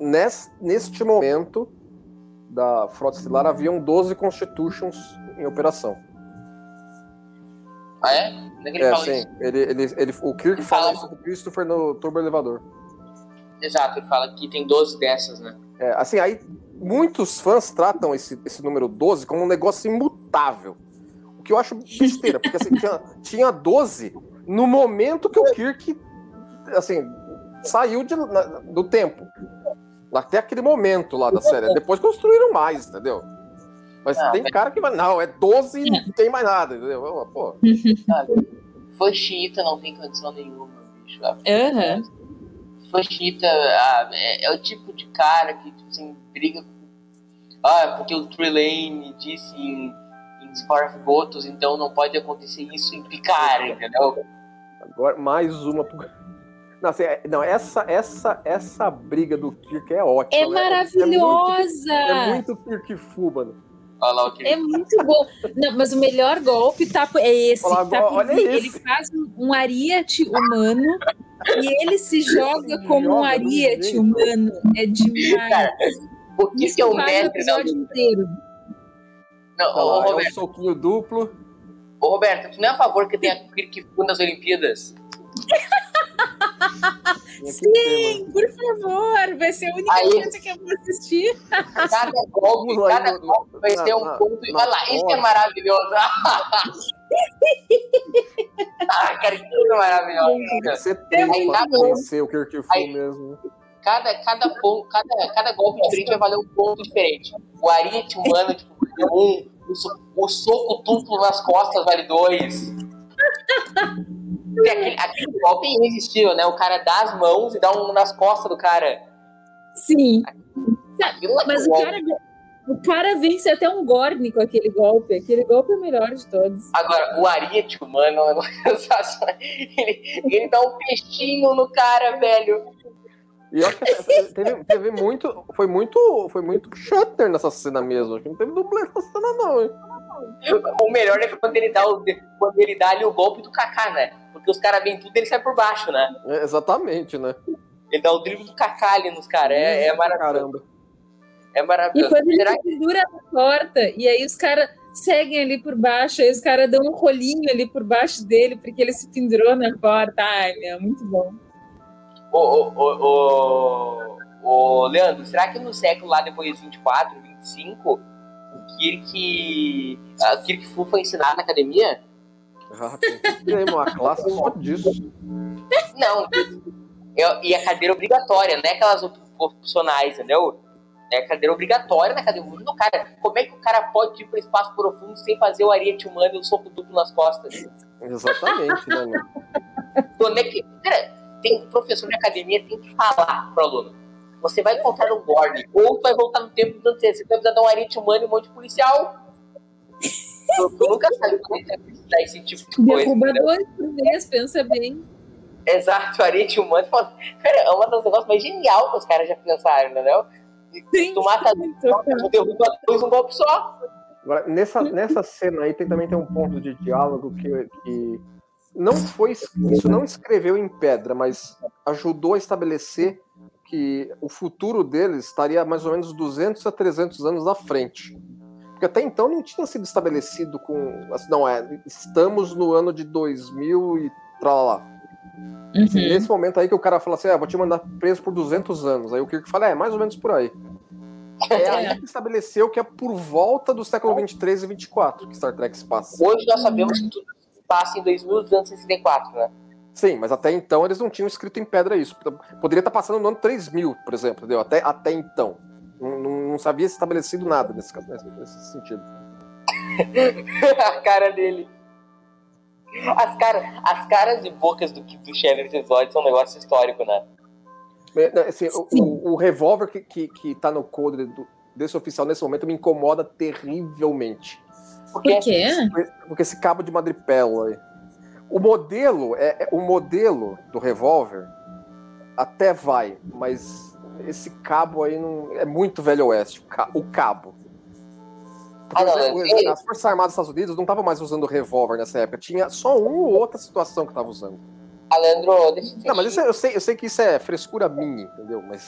nesse, neste momento da Frota Estelar haviam 12 Constitutions em operação. Ah, é? Onde é que ele É, fala sim. isso? Ele, ele, ele, o Kirk Ele fala fala- isso Christopher no Turbo Elevador. Exato, ele fala que tem 12 dessas, né? É, assim, aí muitos fãs tratam esse, esse número 12 como um negócio imutável. O que eu acho besteira, porque assim, tinha, tinha 12 no momento que o Kirk, assim, saiu de- na- do tempo. Até aquele momento lá da série. Depois construíram mais, entendeu? Mas Não, tem mas- cara que vai, não, é 12 e não tem mais nada, entendeu? Pô, Foi xiita, não tem condição nenhuma, bicho. Aham. Foi xiita, ah, é, é o tipo de cara que, tipo assim, briga com. Ah, porque o Trelane disse em, em Score of Botos, então não pode acontecer isso em Picard, entendeu? agora mais uma. Não, assim, é- não essa, essa, essa briga do Kirk é ótima. É né? maravilhosa! É muito, é muito Kirk Fu, mano. Olha lá o que É muito bom. Não, mas o melhor golpe tá, é esse. Olha lá, tá. Ele esse. faz um, um ariete humano e ele se joga Se como um joga do ariete humano. É demais. O que, Isso que é o mestre da episódio inteiro. Não, ô, lá, é um Roberto, soquinho duplo. ô, Roberto, tu não é a favor que tenha Kirk Fu nas Olimpíadas? Que Sim, por favor, vai ser a única Aí- coisa que eu vou assistir. Cada golpe, cada golpe vai ser um ponto. Olha lá, isso que é maravilhoso. ah, cara, que coisa maravilhosa. Tem que pra conhecer o Kirk Fu mesmo. Cada, cada, ponto, cada, cada golpe diferente vai valer um ponto diferente. O Ariete humano, tipo, vale um. O, so- o soco duplo nas costas vale dois. Aquele, aquele golpe é irresistível, né? O cara dá as mãos e dá um nas costas do cara. Sim. Aquilo é Mas o golpe. cara, o cara vence até um Gorni com aquele golpe. Aquele golpe é o melhor de todos. Agora, o Ariete humano é um negócio sensacional. Ele, ele dá um peixinho no cara, velho. E eu acho que teve, teve muito. Foi muito. Foi muito Shutter nessa cena mesmo. Acho que não teve dublê nessa cena, não, hein? O melhor é quando ele dá, o, quando ele dá ali o golpe do Kaká, né? Porque os caras vêm tudo e ele sai por baixo, né? É, exatamente, né? Ele dá o drible do Kaká ali nos caras. É, é maravilhoso. Caramba. É E maravilhoso. quando ele Será se pendura na porta, e aí os caras seguem ali por baixo, aí os caras dão um rolinho ali por baixo dele, porque ele se pendurou na porta. Ai, meu, muito bom. Ô, ô, ô, ô, ô, Leandro, será que no século lá depois de 24, 25, o Kirk. A Kirk Fu foi ensinado na academia? Ah, tem uma classe só disso. Não. Eu- e a cadeira obrigatória, não é aquelas op- opcionais, entendeu? É a cadeira obrigatória na academia. Não, cara, como é que o cara pode ir para espaço profundo sem fazer o ariete humano e o soco duplo nas costas? Exatamente, né? Quando é que. Cara, tem professor de academia tem que falar pro aluno. Você vai encontrar um Gorn, ou tu vai voltar no tempo do você vai precisar dar um ariete humano e um monte de policial. Tu, tu nunca sabe como é que dar esse tipo de coisa. Derruba dois por vez, pensa bem. Exato, ariete humano. Cara, é uma das negócios mais genial que os caras já pensaram, entendeu? Sim. Tu mata tu derruba dois um golpe só. Agora, nessa, nessa cena aí tem, também tem um ponto de diálogo que, que não foi. Isso não escreveu em pedra, mas ajudou a estabelecer que o futuro deles estaria mais ou menos 200 a 300 anos à frente. Porque até então não tinha sido estabelecido com. Assim, não, é. Estamos no ano de 2000 e tralá. Uhum. Nesse momento aí que o cara fala assim: ah, vou te mandar preso por 200 anos. Aí o Kirk fala: é, mais ou menos por aí. É aí que estabeleceu que é por volta do século 23 e 24 que Star Trek se passa. Hoje nós sabemos que tudo passa em 2264, né? Sim, mas até então eles não tinham escrito em pedra isso. Poderia estar passando no ano 3000, por exemplo, entendeu? Até, até então. Não, não, não sabia se estabelecido nada nesse, caso- nesse, nesse sentido. a cara dele. As, cara, as caras e bocas do, do Cheddar nesse episódio são um negócio histórico, né? É, assim, o, o, o revólver que, que, que tá no codre do- desse oficial nesse momento me incomoda terrivelmente. Porque Por quê? Porque esse cabo de madrepérola aí. O modelo, é, é- o modelo do revólver até vai, mas esse cabo aí não é muito velho oeste, o, ca- o cabo. Ah, não, os- ele- as Forças Armadas dos Estados Unidos não estavam mais usando revólver nessa época, tinha só uma ou outra situação que tava usando. Alendro, deixa eu te Não, mas isso é- eu, sei, eu sei que isso é frescura minha, entendeu? Mas,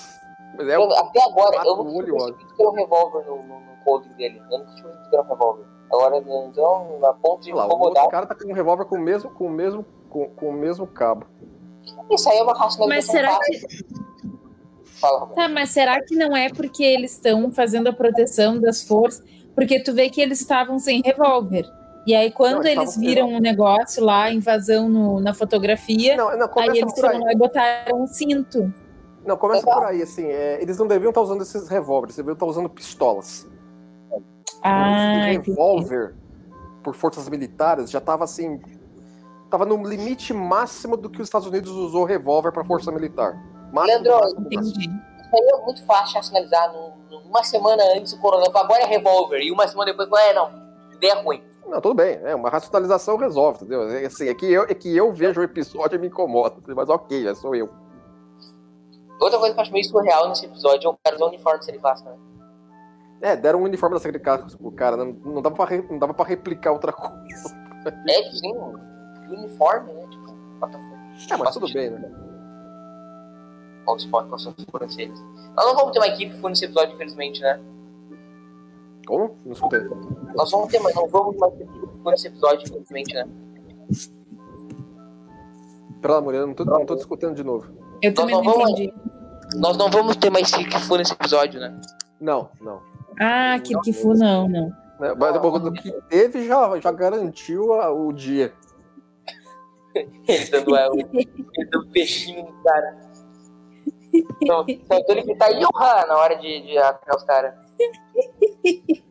mas é até agora, eu o nunca olho tinha percebido que era um revólver no, no, no coldre dele. Eu tinha percebido que era um revólver. Agora, então, na ponto de lá, o incomodar. outro cara tá com um revólver com o mesmo, com o mesmo, com, com o mesmo cabo. Isso aí é uma racionalização Mas será fácil. Fala. Tá, mas será que não é porque eles estão fazendo a proteção das forças? Porque tu vê que eles estavam sem revólver. E aí, quando Não, eles eles viram um negócio lá, invasão no- na fotografia, Não, não aí eles por aí. foram lá e botaram um cinto. Não, começa por aí, assim, é, eles não deviam estar usando esses revólveres, deviam estar usando pistolas. Ah, revólver, por forças militares, já estava assim, tava no limite máximo do que os Estados Unidos usou revólver para força militar. Máximo, Leandro, máximo, máximo. entendi. Isso aí é muito fácil racionalizar. Uma semana antes o coronavírus, agora é revólver. E uma semana depois, é, não, ideia ruim. Não, tudo bem, é uma racionalização resolve, entendeu? É, assim, é, que eu, é que eu vejo o episódio e me incomoda, mas ok, é sou eu. Outra coisa que eu acho meio surreal nesse episódio é o cara usar o uniforme série clássica, né? É, deram um uniforme da série clássica pro cara, não, não, dava pra re- não dava pra replicar outra coisa. É, sim, uniforme, né? Tipo, what? É, mas tudo bem, né? Qual esporte, quais são as sobrancelhas. Nós não vamos ter uma equipe que foi nesse episódio, infelizmente, né? Como? Não escutei. Nós vamos ter, mas não vamos mais ter por esse episódio, infelizmente, né? Pera lá, Murilo, não tô, não tô discutindo de novo. Eu Nós também não não vamos- entendi. Nós não vamos ter mais Kung Fu nesse episódio, né? Não, não. Ah, Kirkifu não, não. Né, Mas o que teve já, já garantiu a- o dia. Ele dando, é, o- ele dando peixinho no cara. Então, ele gritar Yoha na hora de, de atacar os caras.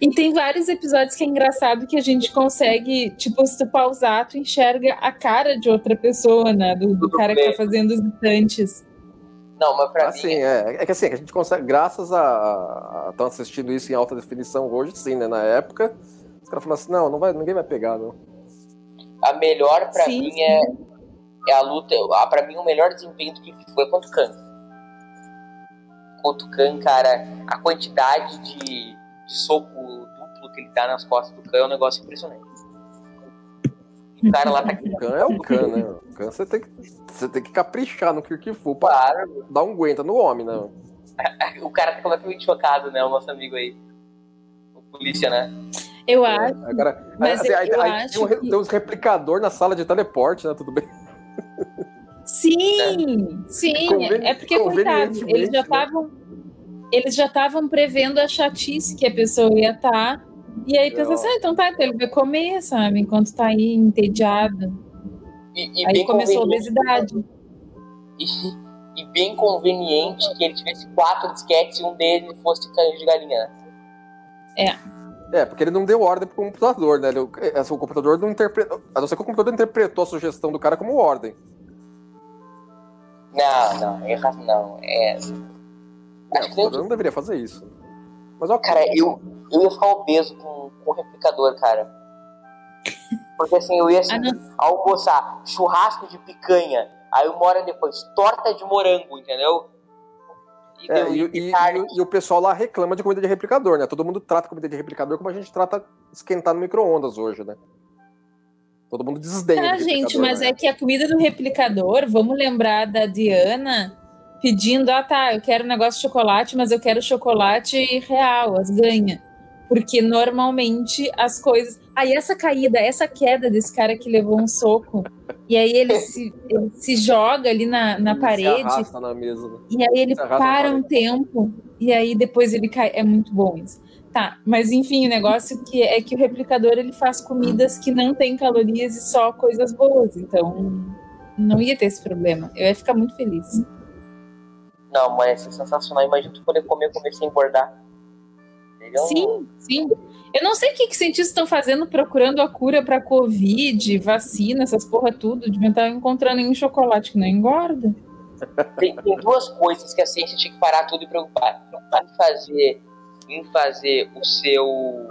E tem vários episódios que é engraçado que a gente consegue, tipo, se tu pausar, tu enxerga a cara de outra pessoa, né? Do, do cara que tá fazendo os mutantes. Não, mas pra Assim, mim, é, é que assim, a gente consegue, graças a. Estão assistindo isso em alta definição hoje, sim, né? Na época, os caras falaram assim: não, não vai, ninguém vai pegar, não. a melhor pra Sim, mim sim. é, é a luta. A, pra mim, o melhor desempenho do que foi contra o Khan. Contra o Khan, cara, a quantidade de, de soco duplo que ele dá nas costas do Khan é um negócio impressionante. O cara lá tá O Khan é o Khan, né? O Khan você tem que, você tem que caprichar no Kirkifu pra claro. dar um aguenta no homem, né? O cara tá completamente chocado, né? O nosso amigo aí. O polícia, né? Eu acho. Agora, Mas assim, aí, eu aí acho tem, um que- tem uns replicador na sala de teleporte, né? Tudo bem. Sim, sim. Conveni- É porque, coitado, eles já né? estavam. Eles já estavam prevendo a chatice que a pessoa ia estar. E aí pensa assim, ah, então tá, ele vai comer, sabe? Enquanto tá aí entediado. E, e Aí começou a obesidade. E, e bem conveniente que ele tivesse quatro disquetes e um deles fosse canja de galinha. né? É, porque ele não deu ordem pro computador, né? Ele- é, o computador não interpretou. A não ser que o computador interpretou a sugestão do cara como ordem. Não, não, é errado, não. É. É, Acho o que nem computador não deveria fazer isso. Mas ok. Cara, eu, eu ia ficar obeso com, com o replicador, cara. Porque assim, eu ia assim, Ah, almoçar churrasco de picanha, aí uma hora depois, torta de morango, entendeu? E, É, deu- e, e e- e o- pessoal lá reclama de comida de replicador, né? Todo mundo trata comida de replicador como a gente trata esquentar no micro-ondas hoje, né? Todo mundo desdenha. Ah, de gente, mas né? é que a comida do replicador, vamos lembrar da Diana pedindo, ah tá, eu quero um negócio de chocolate, mas eu quero chocolate real, as ganha. Porque normalmente as coisas. Aí essa caída, essa queda desse cara que levou um soco, e aí ele se, ele se joga ali na, na Ele se parede, arrasta na mesa, né? e aí ele se para um tempo, e aí depois ele cai. É muito bom isso. Tá, mas enfim, o negócio que é que o replicador ele faz comidas que não têm calorias e só coisas boas. Então, não ia ter esse problema. Eu ia ficar muito feliz. Não, mas é sensacional. Imagina tu poder comer, comer sem engordar. Um- Sim, sim. Eu não sei o que, que cientistas estão fazendo procurando a cura para Covid, vacina, essas porra tudo. Deviam estar encontrando em um chocolate que não engorda. Tem, tem duas coisas que a ciência tinha que parar tudo e preocupar. Em fazer, em fazer o seu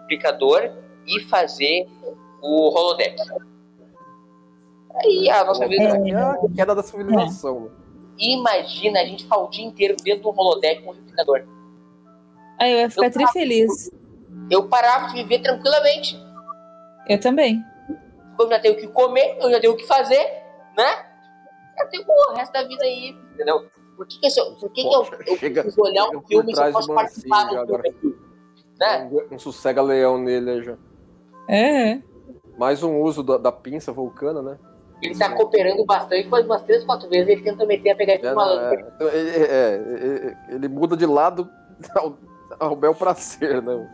replicador e fazer o holodeck. Aí a nossa vida. É a queda da civilização. né? Imagina a gente ficar o dia inteiro dentro do holodeck com o replicador. Aí eu ia ficar Eu- tri feliz. Eu parava de viver tranquilamente. Eu também. Eu já tenho o que comer, eu já tenho o que fazer, né? Eu tenho o resto da vida aí, entendeu? Por que, que, eu, por que, que eu, eu Chega- preciso olhar um filme se eu posso participar do agora. filme aqui? Né? Um, um sossega-leão nele aí já. É. Mais um uso da, da pinça vulcana, né? Ele tá cooperando bastante, faz umas três, quatro vezes ele tenta meter a pegadinha É, malandro. é, então, ele, é, é, ele muda de lado ao, bel prazer, né?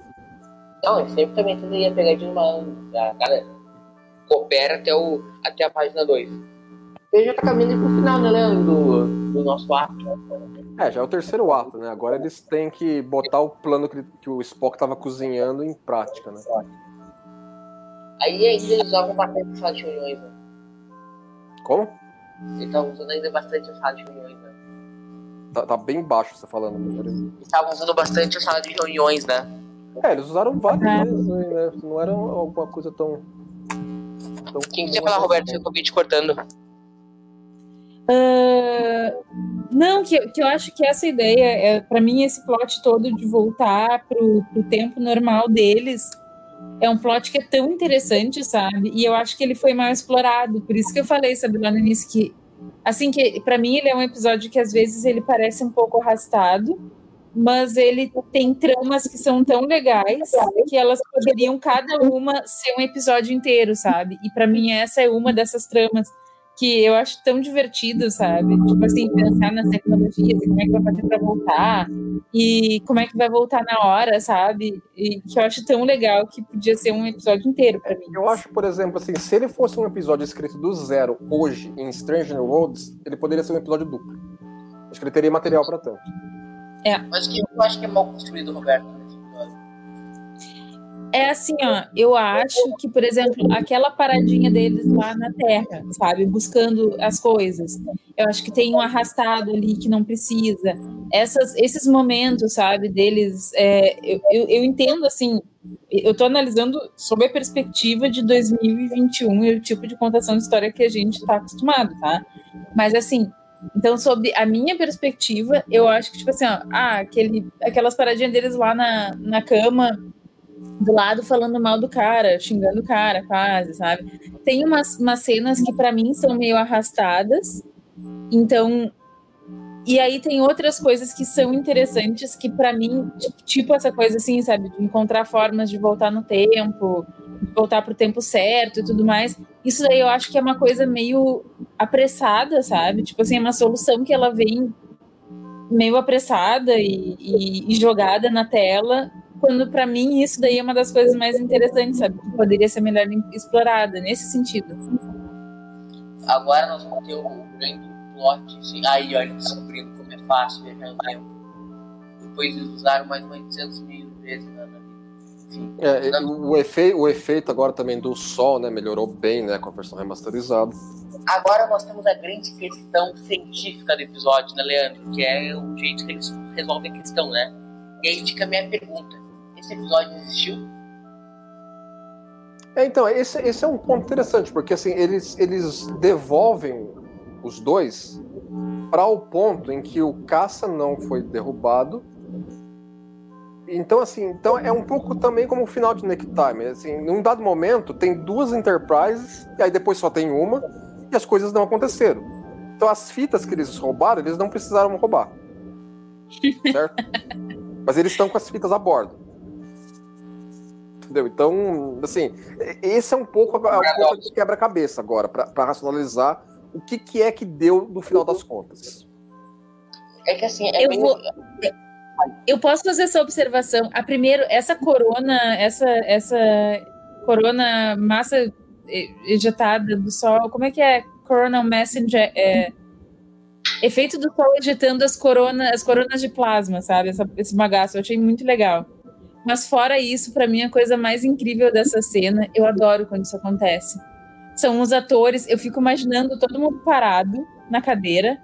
Não, ele sempre também tenta ir a pegadinha do malandro. Tá? Cara, coopera até, o, até a página 2. Ele já tá caminhando pro final, né, Leandro? Do, do nosso ato. É, já é o terceiro ato, né? Agora eles têm que botar o plano que, que o Spock tava cozinhando em prática, né? Aí ainda eles usavam bastante sala de reuniões, né? Como? Eles estavam usando ainda bastante sala de reuniões, né? Tá, tá bem baixo você falando. né? Eles estavam usando bastante a sala de reuniões, né? É, eles usaram várias Ah. vezes, né? Não era alguma coisa tão. tão Quem quiser comum falar, assim. Roberto, eu acabei te cortando. Ah, não, que, que eu acho que essa ideia, é, para mim, esse plot todo de voltar pro, pro tempo normal deles é um plot que é tão interessante, sabe? E eu acho que ele foi mal explorado. Por isso que eu falei, sabe, lá no início, que assim que para mim ele é um episódio que às vezes ele parece um pouco arrastado, mas ele tem tramas que são tão legais que elas poderiam cada uma ser um episódio inteiro, sabe? E para mim essa é uma dessas tramas que eu acho tão divertido, sabe? Tipo assim, pensar nas tecnologias e como é que vai fazer para voltar e como é que vai voltar na hora, sabe? E que eu acho tão legal que podia ser um episódio inteiro para mim. Eu acho, por exemplo, assim, se ele fosse um episódio escrito do zero hoje em Stranger Worlds, ele poderia ser um episódio duplo. Acho que ele teria material para tanto. É. Mas que eu acho que é mal construído, Roberto. É assim, ó, eu acho que, por exemplo, aquela paradinha deles lá na Terra, sabe, buscando as coisas, eu acho que tem um arrastado ali que não precisa. Essas, esses momentos, sabe, deles, é, eu, eu, eu, entendo, assim, eu tô analisando sob a perspectiva de 2021 e o tipo de contação de história que a gente tá acostumado, tá? Mas, assim, então, sob a minha perspectiva, eu acho que, tipo assim, ó, ah, aquele, aquelas paradinhas deles lá na, na cama, do lado falando mal do cara, xingando o cara, quase, sabe? Tem umas, umas cenas que para mim são meio arrastadas, então. E aí tem outras coisas que são interessantes que para mim, tipo essa coisa assim, sabe, de encontrar formas de voltar no tempo, de voltar pro tempo certo e tudo mais. Isso daí eu acho que é uma coisa meio apressada, sabe? Tipo assim, é uma solução que ela vem meio apressada e, e, e jogada na tela quando para mim isso daí é uma das coisas mais interessantes, sabe? Que poderia ser melhor explorada nesse sentido. Agora nós vamos ter o grande plot, assim, aí olha, descobrindo como é fácil viajar no tempo. Depois eles usaram mais de 200 mil vezes na vida. É, o, efe, o efeito agora também do sol, né, melhorou bem, né, com a versão remasterizada. Agora nós temos a grande questão científica do episódio, né, Leandro? Que é o jeito que eles resolvem a questão, né? E aí fica a minha pergunta esse episódio existiu? É, então, esse, esse é um ponto interessante, porque assim, eles, eles devolvem os dois para o ponto em que o caça não foi derrubado. Então, assim, então é um pouco também como o final de Nick Time. Assim, em um dado momento, tem duas Enterprises, e aí depois só tem uma, e as coisas não aconteceram. Então, as fitas que eles roubaram, eles não precisaram roubar. Certo? Mas eles estão com as fitas a bordo entendeu? Então, assim, esse é um pouco a, a quebra-cabeça agora, para racionalizar o que, que é que deu no final das contas. É que assim, é eu bem... vou. Eu posso fazer essa observação. A primeiro, essa corona, essa, essa corona massa ejetada do Sol, como é que é? Coronal Messenger. É, efeito do Sol ejetando as, corona, as coronas de plasma, sabe? Essa, esse bagaço. Eu achei muito legal. Mas fora isso, para mim a coisa mais incrível dessa cena, eu adoro quando isso acontece. São os atores, eu fico imaginando todo mundo parado na cadeira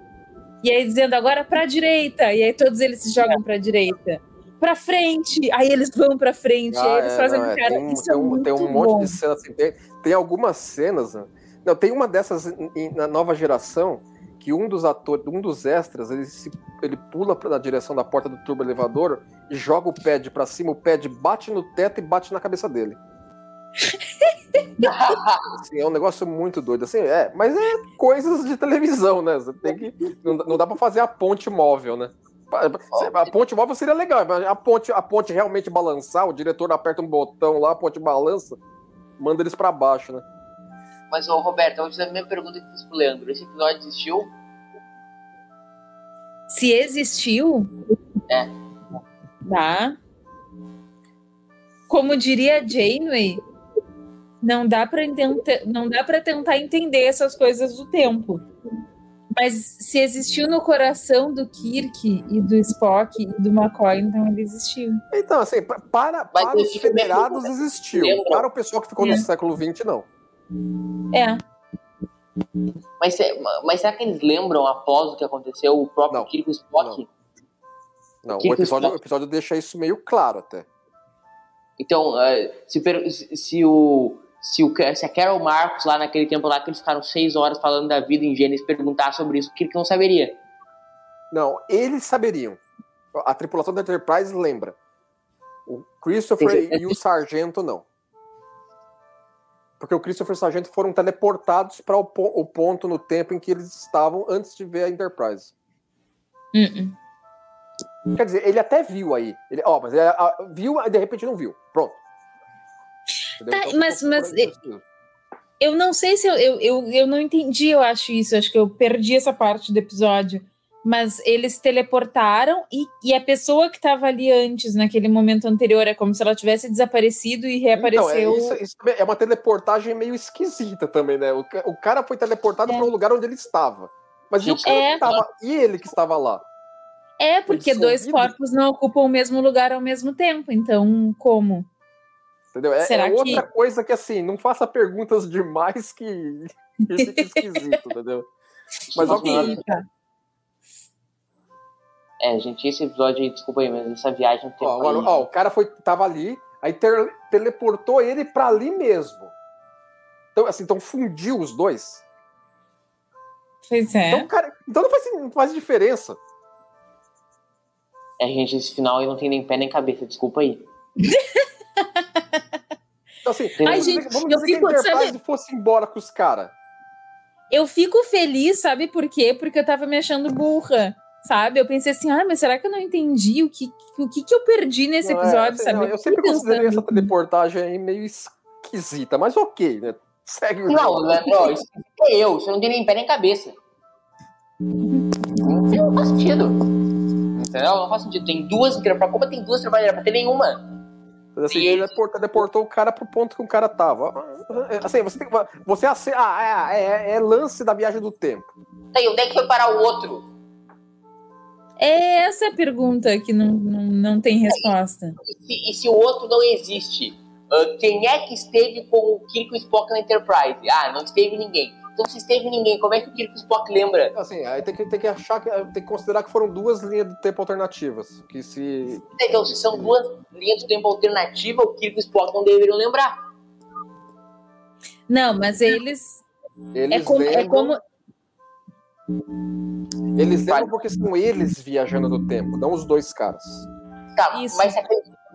e aí dizendo agora para a direita, e aí todos eles se jogam para a direita. Para frente, aí eles vão para frente, ah, aí eles é, fazem não, é, cara, tem, isso tem é um, muito tem um monte de cenas assim, tem, tem algumas cenas, né? não, tem uma dessas na nova geração que um dos atores, um dos extras, ele, se, ele pula na direção da porta do turbo elevador e joga o pad para cima, o pad bate no teto e bate na cabeça dele. assim, é um negócio muito doido. Assim, é, mas é coisas de televisão, né? Você tem que. Não, não dá para fazer a ponte móvel, né? A ponte móvel seria legal, mas a ponte, a ponte realmente balançar, o diretor aperta um botão lá, a ponte balança, manda eles para baixo, né? Mas, ô, Roberto, eu vou fazer a mesma pergunta que fiz pro Leandro. Esse episódio existiu? Se existiu? É. Tá. Como diria Janeway, não dá para não dá para tentar entender essas coisas do tempo. Mas se existiu no coração do Kirk e do Spock e do McCoy, então ele existiu. Então, assim, para, para os federados existiu. Para o pessoal que ficou é. no século XX, não. É. Mas, mas será que eles lembram após o que aconteceu o próprio não, Kirk o Spock? Não, não o, episódio, o episódio deixa isso meio claro até. Então, uh, se, se, o, se, o, se a Carol Marcos, lá naquele tempo lá, que eles ficaram seis horas falando da vida em Gênesis, perguntar sobre isso, o Kirk não saberia. Não, eles saberiam. A tripulação da Enterprise lembra. O Christopher e o Sargento não porque o Christopher e o Sargento foram teleportados para o, o, ponto no tempo em que eles estavam antes de ver a Enterprise. Uh -uh. Quer dizer, ele até viu aí. Ele, ó, mas ele ah, viu e de repente não viu. Pronto. Tá, mas, mas eu não sei se eu, eu, eu, eu não entendi, eu acho isso. Acho que eu perdi essa parte do episódio. Mas eles teleportaram e, e a pessoa que estava ali antes, naquele momento anterior, é como se ela tivesse desaparecido e reapareceu. Então, é, isso, isso é uma teleportagem meio esquisita também, né? O, o cara foi teleportado é. para o lugar onde ele estava. Mas e o cara é. que tava, e ele que estava lá? É, porque dois corpos não ocupam o mesmo lugar ao mesmo tempo, então como? Entendeu? É, Será é outra que... coisa que, assim, não faça perguntas demais que, que fica esquisito, entendeu? Mas ok. É, gente, esse episódio aí, desculpa aí, mas essa viagem... Ó, ó, ó, o cara foi, tava ali, aí ter, teleportou ele pra ali mesmo. Então, assim, então fundiu os dois. Pois é. Então, cara, então não, faz, não faz diferença. É, gente, esse final aí não tem nem pé nem cabeça, desculpa aí. então, assim, Ai, vamos gente, dizer, vamos dizer fico, que a Enterprise sabe... fosse embora com os caras. Eu fico feliz, sabe por quê? Porque eu tava me achando burra, sabe? Eu pensei assim, ah, mas será que eu não entendi o que, o que, que eu perdi nesse não, é, episódio, é, sabe? Não, eu sempre considerei essa teleportagem aí meio esquisita, mas ok, né? Segue o Não, jogo. Leandro, isso é eu, você não tem nem pé nem cabeça. Não faz sentido. Entendeu? Não faz sentido. Tem duas, pra Copa tem duas trabalhadoras, pra ter nenhuma. Mas assim, ele deportou, deportou o cara pro ponto que o cara tava. Assim, você tem que. Você ah, é, é, é lance da viagem do tempo. Tá, e onde é que foi parar o outro? É essa a pergunta que não, não, não tem resposta. E se, e se o outro não existe? Uh, quem é que esteve com o Kirk e o Spock na Enterprise? Ah, não esteve ninguém. Então, se esteve ninguém, como é que o Kirk e o Spock lembra? Assim, aí tem que, tem que achar, que, tem que considerar que foram duas linhas do tempo alternativas. Que se... Então, se são duas linhas do tempo alternativa, o Kirk e o Spock não deveriam lembrar. Não, mas eles... Eles é como... É como... Eles lembram porque são eles viajando no tempo, não os dois caras. Tá, Isso. mas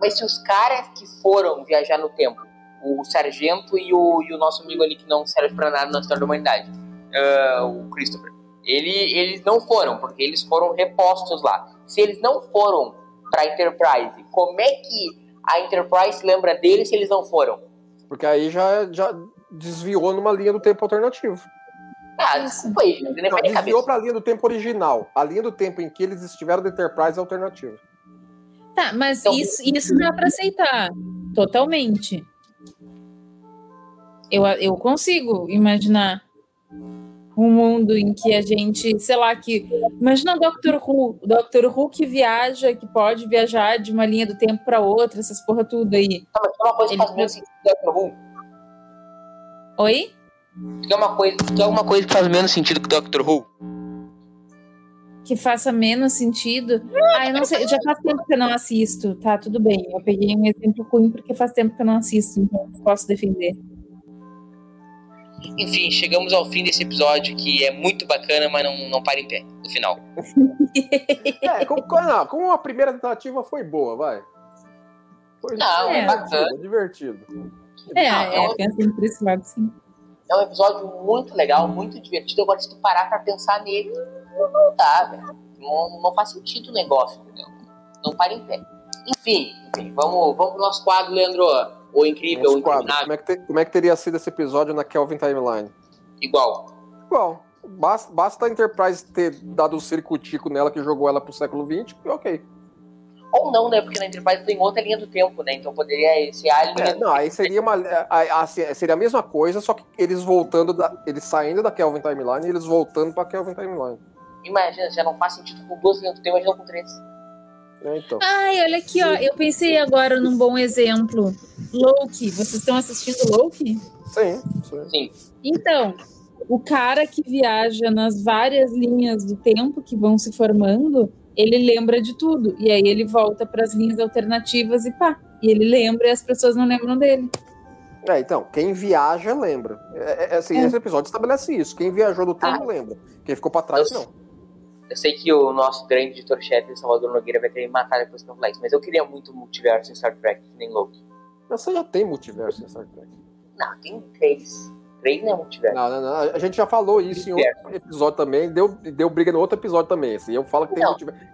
mas se os caras que foram viajar no tempo, o sargento e o, e o nosso amigo ali que não serve pra nada na história da humanidade, uh, o Christopher, ele, eles não foram, porque eles foram repostos lá. Se eles não foram pra Enterprise, como é que a Enterprise lembra deles se eles não foram? Porque aí já, já desviou numa linha do tempo alternativo. Ah, desculpa aí, não, não desviou para a linha do tempo original. A linha do tempo em que eles estiveram da Enterprise é alternativa. Tá, mas então, isso, isso dá para aceitar totalmente. Eu, eu consigo imaginar um mundo em que a gente, sei lá, que. Imagina o Doctor Who, o Doctor Who que viaja, que pode viajar de uma linha do tempo para outra, essas porra tudo aí. Não, mas uma coisa Ele... que faz sentido do Doctor Who. Oi? Que é uma coisa, que é uma coisa que faz menos sentido que o Doctor Who que faça menos sentido. Ah, eu não sei, já faz tempo que eu não assisto, tá? Tudo bem. Eu peguei um exemplo ruim porque faz tempo que eu não assisto, então posso defender. Enfim, chegamos ao fim desse episódio que é muito bacana, mas não, não para em pé no final. é, como, não, como a primeira tentativa foi boa, vai. Foi não, é, bacana. divertido. É, não, é, é um... pensando por esse lado, sim. É um episódio muito legal, muito divertido. Agora, se tu parar pra pensar nele, não dá, velho. Não, não faz sentido o negócio, entendeu? Não para em pé. Enfim, enfim vamos, vamos pro nosso quadro, Leandro. O incrível, o quadro. Como é, que te, como é que teria sido esse episódio na Kelvin Timeline? Igual. Igual. Basta, basta a Enterprise ter dado o um circutico nela que jogou ela pro século XX, e ok. Ou não, né? Porque na Enterprise tem outra linha do tempo, né? Então poderia ser a linha. É, não, aí seria uma. Assim, seria a mesma coisa, só que eles voltando, da, eles saindo da Kelvin Timeline e eles voltando pra Kelvin Timeline. Imagina, já não faz sentido com duas linhas do tempo, imagina com três. É, então. Ai, olha aqui, ó. Eu pensei agora num bom exemplo. Loki. Vocês estão assistindo Loki? Sim, sim. sim. Então, o cara que viaja nas várias linhas do tempo que vão se formando, ele lembra de tudo. E aí ele volta para as linhas alternativas e pá. E ele lembra e as pessoas não lembram dele. É, então, quem viaja lembra. É, é, assim, é. Esse episódio estabelece isso. Quem viajou do tempo ah. lembra. Quem ficou para trás, não. Eu sei que o nosso grande editor-chefe, Salvador Nogueira, vai querer me matar depois que eu falar isso, mas eu queria muito multiverso em Star Trek, que nem Loki. Você já tem multiverso em Star Trek. Não, tem três. Não multiverso. Não, não, não. A gente já falou isso em outro episódio também. Deu, deu briga no outro episódio também. Assim. Eu falo que tem,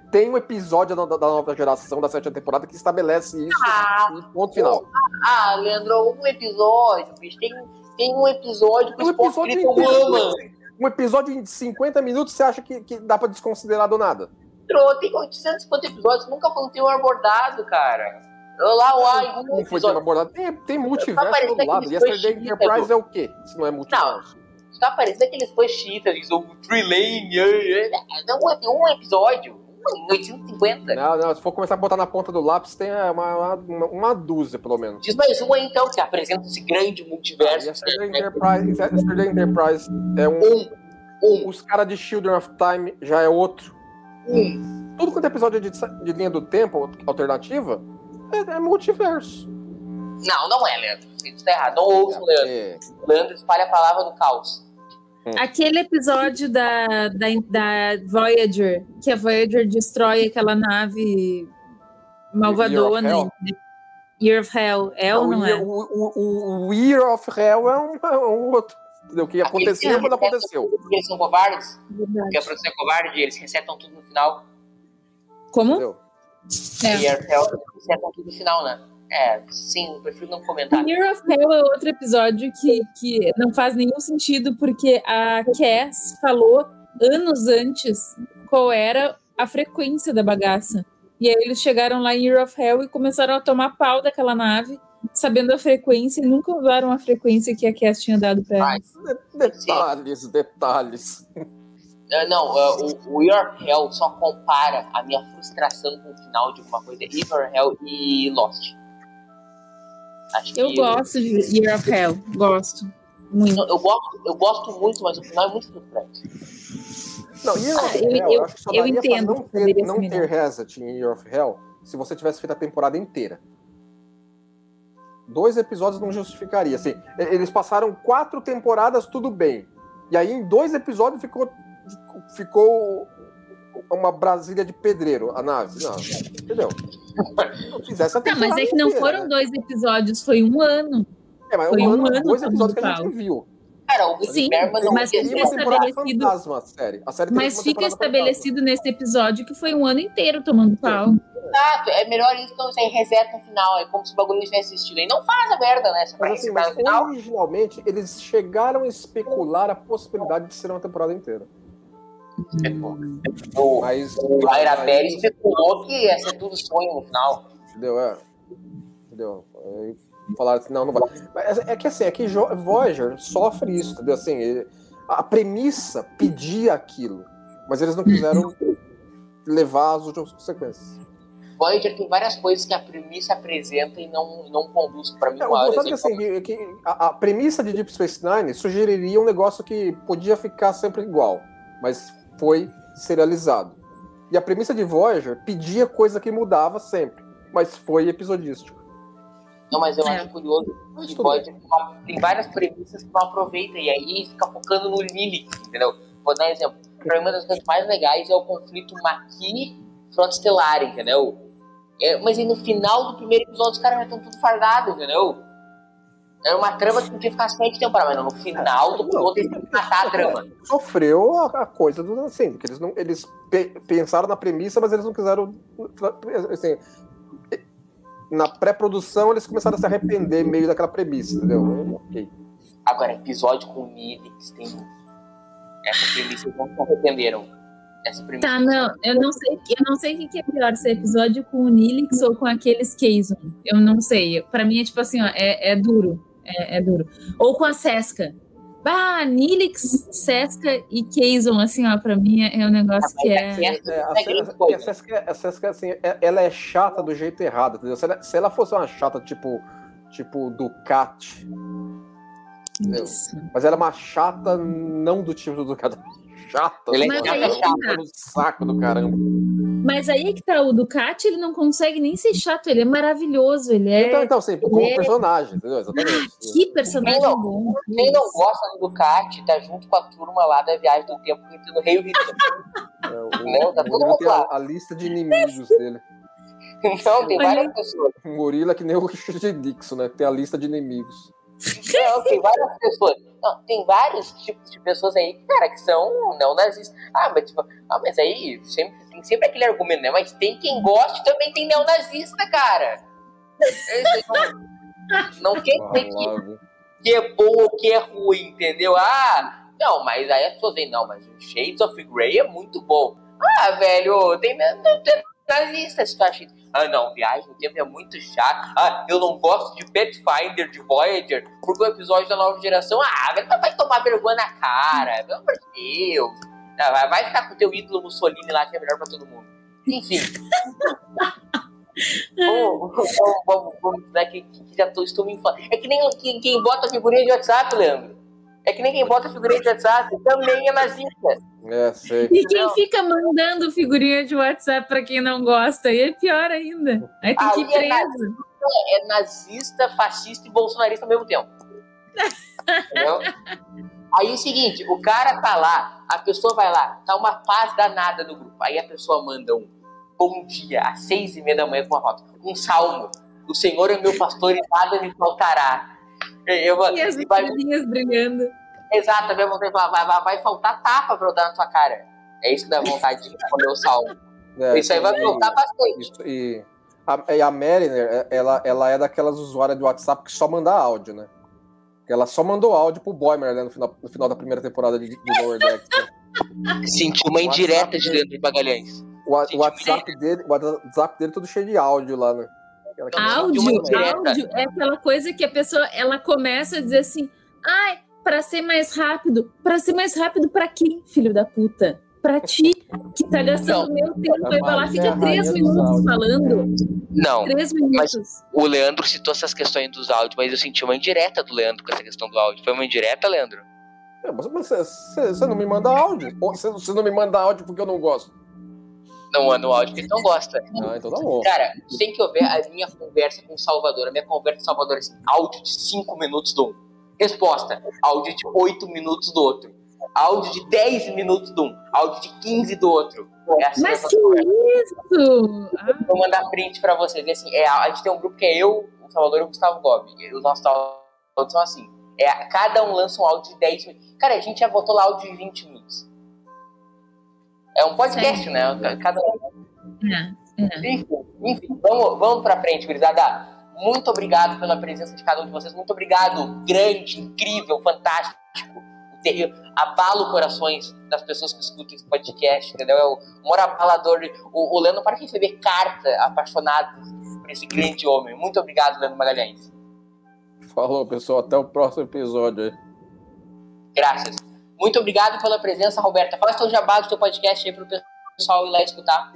tem um episódio da, da nova geração, da sétima temporada, que estabelece isso. Ah, e ponto final. Ah, Leandro, um episódio, bicho. Tem, tem um episódio que Um episódio inteiro, ama. Um episódio de 50 minutos, você acha que, que dá pra desconsiderar do nada? Entrou, Tem 850 episódios, nunca foi um tema abordado, cara. Eu lá, uai, um Não foi abordado. Tem, tem multiverso do lado. E Yesterday dois Enterprise é o quê? Se não é multiverso. Tá parecendo aqueles fãs eles são Trilane. Não, um um episódio. Um 850. Não, não, se for começar a botar na ponta do lápis, tem é, uma, uma, uma dúzia, pelo menos. Diz mais um aí, então, que apresenta esse grande multiverso. Yesterday Enterprise, Yesterday Enterprise é um. Um. Um. Os caras de Children of Time já é outro. Um. Tudo quanto é episódio de, de linha do tempo alternativa é, é multiverso. Não, não é, Leandro. Isso tá errado. Não ouça o Leandro. É, Leandro espalha a palavra do caos. Aquele episódio da, da, da Voyager, que a Voyager destrói aquela nave malvadona. Year of Year of Hell. É ou não Year- é? o, o, o Year of Hell é um, é um outro. O que aconteceu Aqueles- quando aconteceu. Porque eles são covardes, Verdade. porque a produção é covarde, eles resetam tudo no final. Como? Entendeu? É. E a Arcel resetam tudo no final, né? É, sim, eu prefiro não comentar. Year of Hell é outro episódio que, que não faz nenhum sentido, porque a Cass falou anos antes qual era a frequência da bagaça. E aí eles chegaram lá em Year of Hell e começaram a tomar pau daquela nave, sabendo a frequência, e nunca usaram a frequência que a Cass tinha dado pra Ai, eles. Detalhes, detalhes. Ah, não, ah, o, o Year of Hell só compara a minha frustração com o final de alguma coisa of Hell e Lost. Acho Eu que gosto de Year of Hell, gosto. Muito. Não, eu, gosto, eu gosto muito, mas o final é muito frustrante. Não, Year of Ah, eu- Hell, eu- acho que só eu daria entendo não ter, não ter reset em Year of Hell se você tivesse feito a temporada inteira. Dois episódios não justificaria. Assim, eles passaram quatro temporadas, tudo bem. E aí, em dois episódios, ficou, ficou uma Brasília de pedreiro, a nave. Não, entendeu? Não fizesse a Tá, mas é que não foram né? dois episódios, foi um ano. É, mas foi um um ano, ano dois episódios que a gente viu. Cara, o Sim, não mas fica estabelecido- fantasma, a série. A série Mas fica estabelecido nesse episódio que foi um ano inteiro tomando pau. Exato, é melhor isso que você reseta no final, é como se o bagulho não tivesse assistido. Aí não faz a merda, né? Mas assim, mas final. originalmente eles chegaram a especular a possibilidade de ser uma temporada inteira. O, Mas. o Laira mas- Pérez especulou que ia ser tudo sonho no final. Entendeu? É. Entendeu? Aí falaram assim, não, não vai. Mas é que assim, é que Jo- Voyager sofre isso, entendeu? Assim, ele- a premissa pedia aquilo, mas eles não quiseram levar as últimas consequências. Voyager tem várias coisas que a premissa apresenta e não, não conduz pra mim. É, o gostado que, assim, que, que a, a premissa de Deep Space Nine sugeriria um negócio que podia ficar sempre igual, mas foi serializado. E a premissa de Voyager pedia coisa que mudava sempre, mas foi episodístico. Não, mas eu É. acho curioso Mas que Voyager tem, várias premissas que não aproveita e aí fica focando no Lilith, entendeu? Vou dar um exemplo. Pra mim, uma das coisas mais legais é o conflito Maquis Frota Estelar, entendeu? É, mas aí no final do primeiro episódio os caras já estão tudo fardados, entendeu? Era uma trama que podia ficar sete temporadas, mas no final do piloto eles têm que matar a trama. Sofreu a, a coisa do assim, porque eles não eles pe- pensaram na premissa, mas eles não quiseram assim, na pré-produção eles começaram a se arrepender meio daquela premissa, entendeu? Ok. Agora, episódio com Nilix tem. Essa premissa eles não se arrependeram. Essa premissa. Tá, não, eu não sei, eu não sei o que que é pior, se é episódio com o Nilix ou com aqueles Kazon. Eu não sei. Pra mim é tipo assim, ó, é, é duro. É, é duro. Ou com a Sesca. Bah, Nilix, Sesca e Kazon, assim, ó, pra mim é, é um negócio que é. Essa É, a, é a coisa. Cesca, a Cesca, assim, é- ela é chata do jeito errado, entendeu? Se ela, se ela fosse uma chata tipo, tipo Ducati, mas ela é uma chata não do tipo do Ducati, chata, Ele é Mas chata, aí chata. que tá. no saco do caramba. Mas aí é que tá, o Ducati, ele não consegue nem ser chato, ele é maravilhoso, ele é. Então, então, assim, como é- personagem, entendeu? Exatamente. Que personagem Quem não- bom. Quem não gosta do Ducati tá junto com a turma lá da viagem do tempo gritando Rei Rita. É, o, Não, tá o todo mundo lá. a, a lista de inimigos dele. Então, tem várias pessoas. O Murilo é que nem o Richard Dixon, né? Tem a lista de inimigos. Não, tem várias pessoas. Não, tem vários tipos de pessoas aí, cara, que são não nazistas. Ah, mas tipo, ah, mas aí sempre, tem sempre aquele argumento, né? Mas tem quem goste também tem neonazista, cara. Não, não quer dizer que, que é bom ou que é ruim, entendeu? Ah, não, mas aí as pessoas veem, não, mas o Shades of Grey é muito bom. Ah, velho, tem, não tem nazista se tu acha ah, não, viagem no tempo é muito chato. Ah, eu não gosto de Pathfinder, de Voyager, porque o episódio da nova geração, ah, vai tomar vergonha na cara, pelo amor de Deus. Ah, vai ficar com o teu ídolo Mussolini lá, que é melhor pra todo mundo. Enfim. vamos, vamos, vamos, vamos né, que, que já tô, estou me inflando. É que nem quem, quem bota figurinha de WhatsApp, Leandro. É que nem quem bota figurinha de WhatsApp, também é nazista. É, sei. E quem não. fica mandando figurinha de WhatsApp pra quem não gosta, aí é pior ainda. Aí tem que ir preso. É nazista, é nazista, fascista e bolsonarista ao mesmo tempo. Entendeu? Aí é o seguinte, o cara tá lá, a pessoa vai lá, tá uma paz danada no grupo. Aí a pessoa manda um bom dia às seis e meia da manhã com uma foto. Um salmo. O Senhor é meu pastor e nada me faltará. Eu, e as vai, brilhando. Exato, a minha vontade de falar, vai, vai, vai faltar tapa pra eu dar na tua cara. É isso que dá vontade de responder o salmo. É, isso aí vai faltar bastante. Isso, e a, e a Mariner, é, ela, ela é daquelas usuárias de WhatsApp que só manda áudio, né? Ela só mandou áudio pro Boimer né, no, final, no final da primeira temporada de, de Lower Decks. Sentiu uma indireta de Leandro Magalhães. O, o WhatsApp, dele, o WhatsApp dele é todo cheio de áudio lá, né? Áudio, áudio é aquela coisa que a pessoa ela começa a dizer assim: ai, para ser mais rápido. Para ser mais rápido para quem, filho da puta? Para ti, que tá gastando meu tempo. Vai lá, fica três minutos falando. Não. Três minutos. Mas o Leandro citou essas questões dos áudios, mas eu senti uma indireta do Leandro com essa questão do áudio. Foi uma indireta, Leandro? É, mas você, você, não me manda áudio? Você não me manda áudio porque eu não gosto? Não manda o áudio porque não gosta. Ah, então tá bom. Cara, tem que ouvir a minha conversa com o Salvador. A minha conversa com o Salvador é assim, áudio de cinco minutos do um. Resposta: áudio de 8 minutos do outro. Áudio de 10 minutos do um. Áudio de 15 do outro. É assim Mas que isso? Vou mandar print pra vocês. assim, é, a gente tem um grupo que é eu, o Salvador e o Gustavo Gobi. Os nossos áudios são assim. É, cada um lança um áudio de 10 minutos. Cara, a gente já botou lá áudio de 20 minutos. É um podcast, né? Cada um. É, é. Enfim, enfim, vamos, vamos pra frente, gurizada. Muito obrigado pela presença de cada um de vocês. Muito obrigado, grande, incrível, fantástico. Abalo corações das pessoas que escutam esse podcast, entendeu? É o maior abalador. O, o Leandro para de receber carta apaixonado por esse grande homem. Muito obrigado, Leandro Magalhães. Falou, pessoal. Até o próximo episódio aí. Graças. Muito obrigado pela presença, Roberta. Fala seu jabá do teu podcast aí pro pessoal ir lá escutar.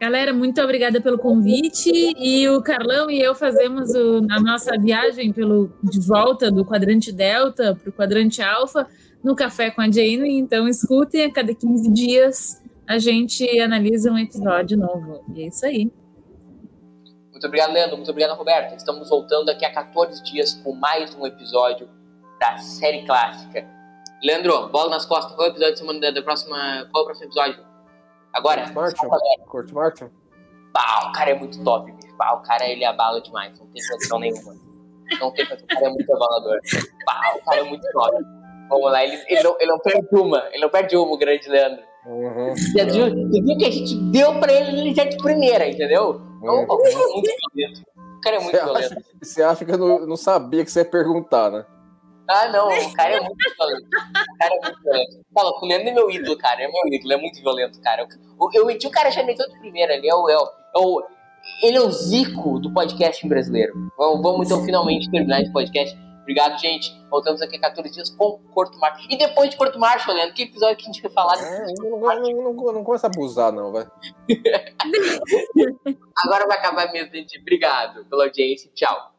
Galera, muito obrigada pelo convite. E o Carlão e eu fazemos o, a nossa viagem pelo, de volta do quadrante Delta para o quadrante Alfa no Café com a Jane. Então, escutem, a cada 15 dias a gente analisa um episódio novo. E é isso aí. Muito obrigado, Leandro. Muito obrigado, Roberto. Estamos voltando daqui a 14 dias com mais um episódio da série clássica. Leandro, bola nas costas. Qual é o episódio da semana da próxima? Qual é o próximo episódio? Agora, Kurt Martin? Pau, o cara é muito top, bicho. Pau, o cara ele abala demais, não tem condição nenhuma. Não tem condição, o cara é muito abalador. Pau, o cara é muito top. Vamos lá, ele, ele, não, ele não perde uma, ele não perde uma, o grande Leandro. Uhum. Você, viu, você viu que a gente deu pra ele, ele já de primeira, entendeu? Então, uhum. o cara é muito violento. O cara é muito você violento. Acha, você acha que eu não, não sabia que você ia perguntar, né? Ah, não, o cara é muito violento. O cara é muito violento. Fala, o Leandro é meu ídolo, cara. É meu ídolo, é muito violento, cara. Eu, eu meti o cara já meteu de primeira ali. É o, é, o, é o, ele é o Zico do podcast brasileiro. Vamos, vamos então finalmente terminar esse podcast. Obrigado, gente. Voltamos aqui 14 dias com Porto Marcho. E depois de Porto Marcho, Leandro, que episódio que a gente vai falar? É, não, não, não, não, não começa a abusar, não, vai. Agora vai acabar mesmo, gente. Obrigado pela audiência. Tchau.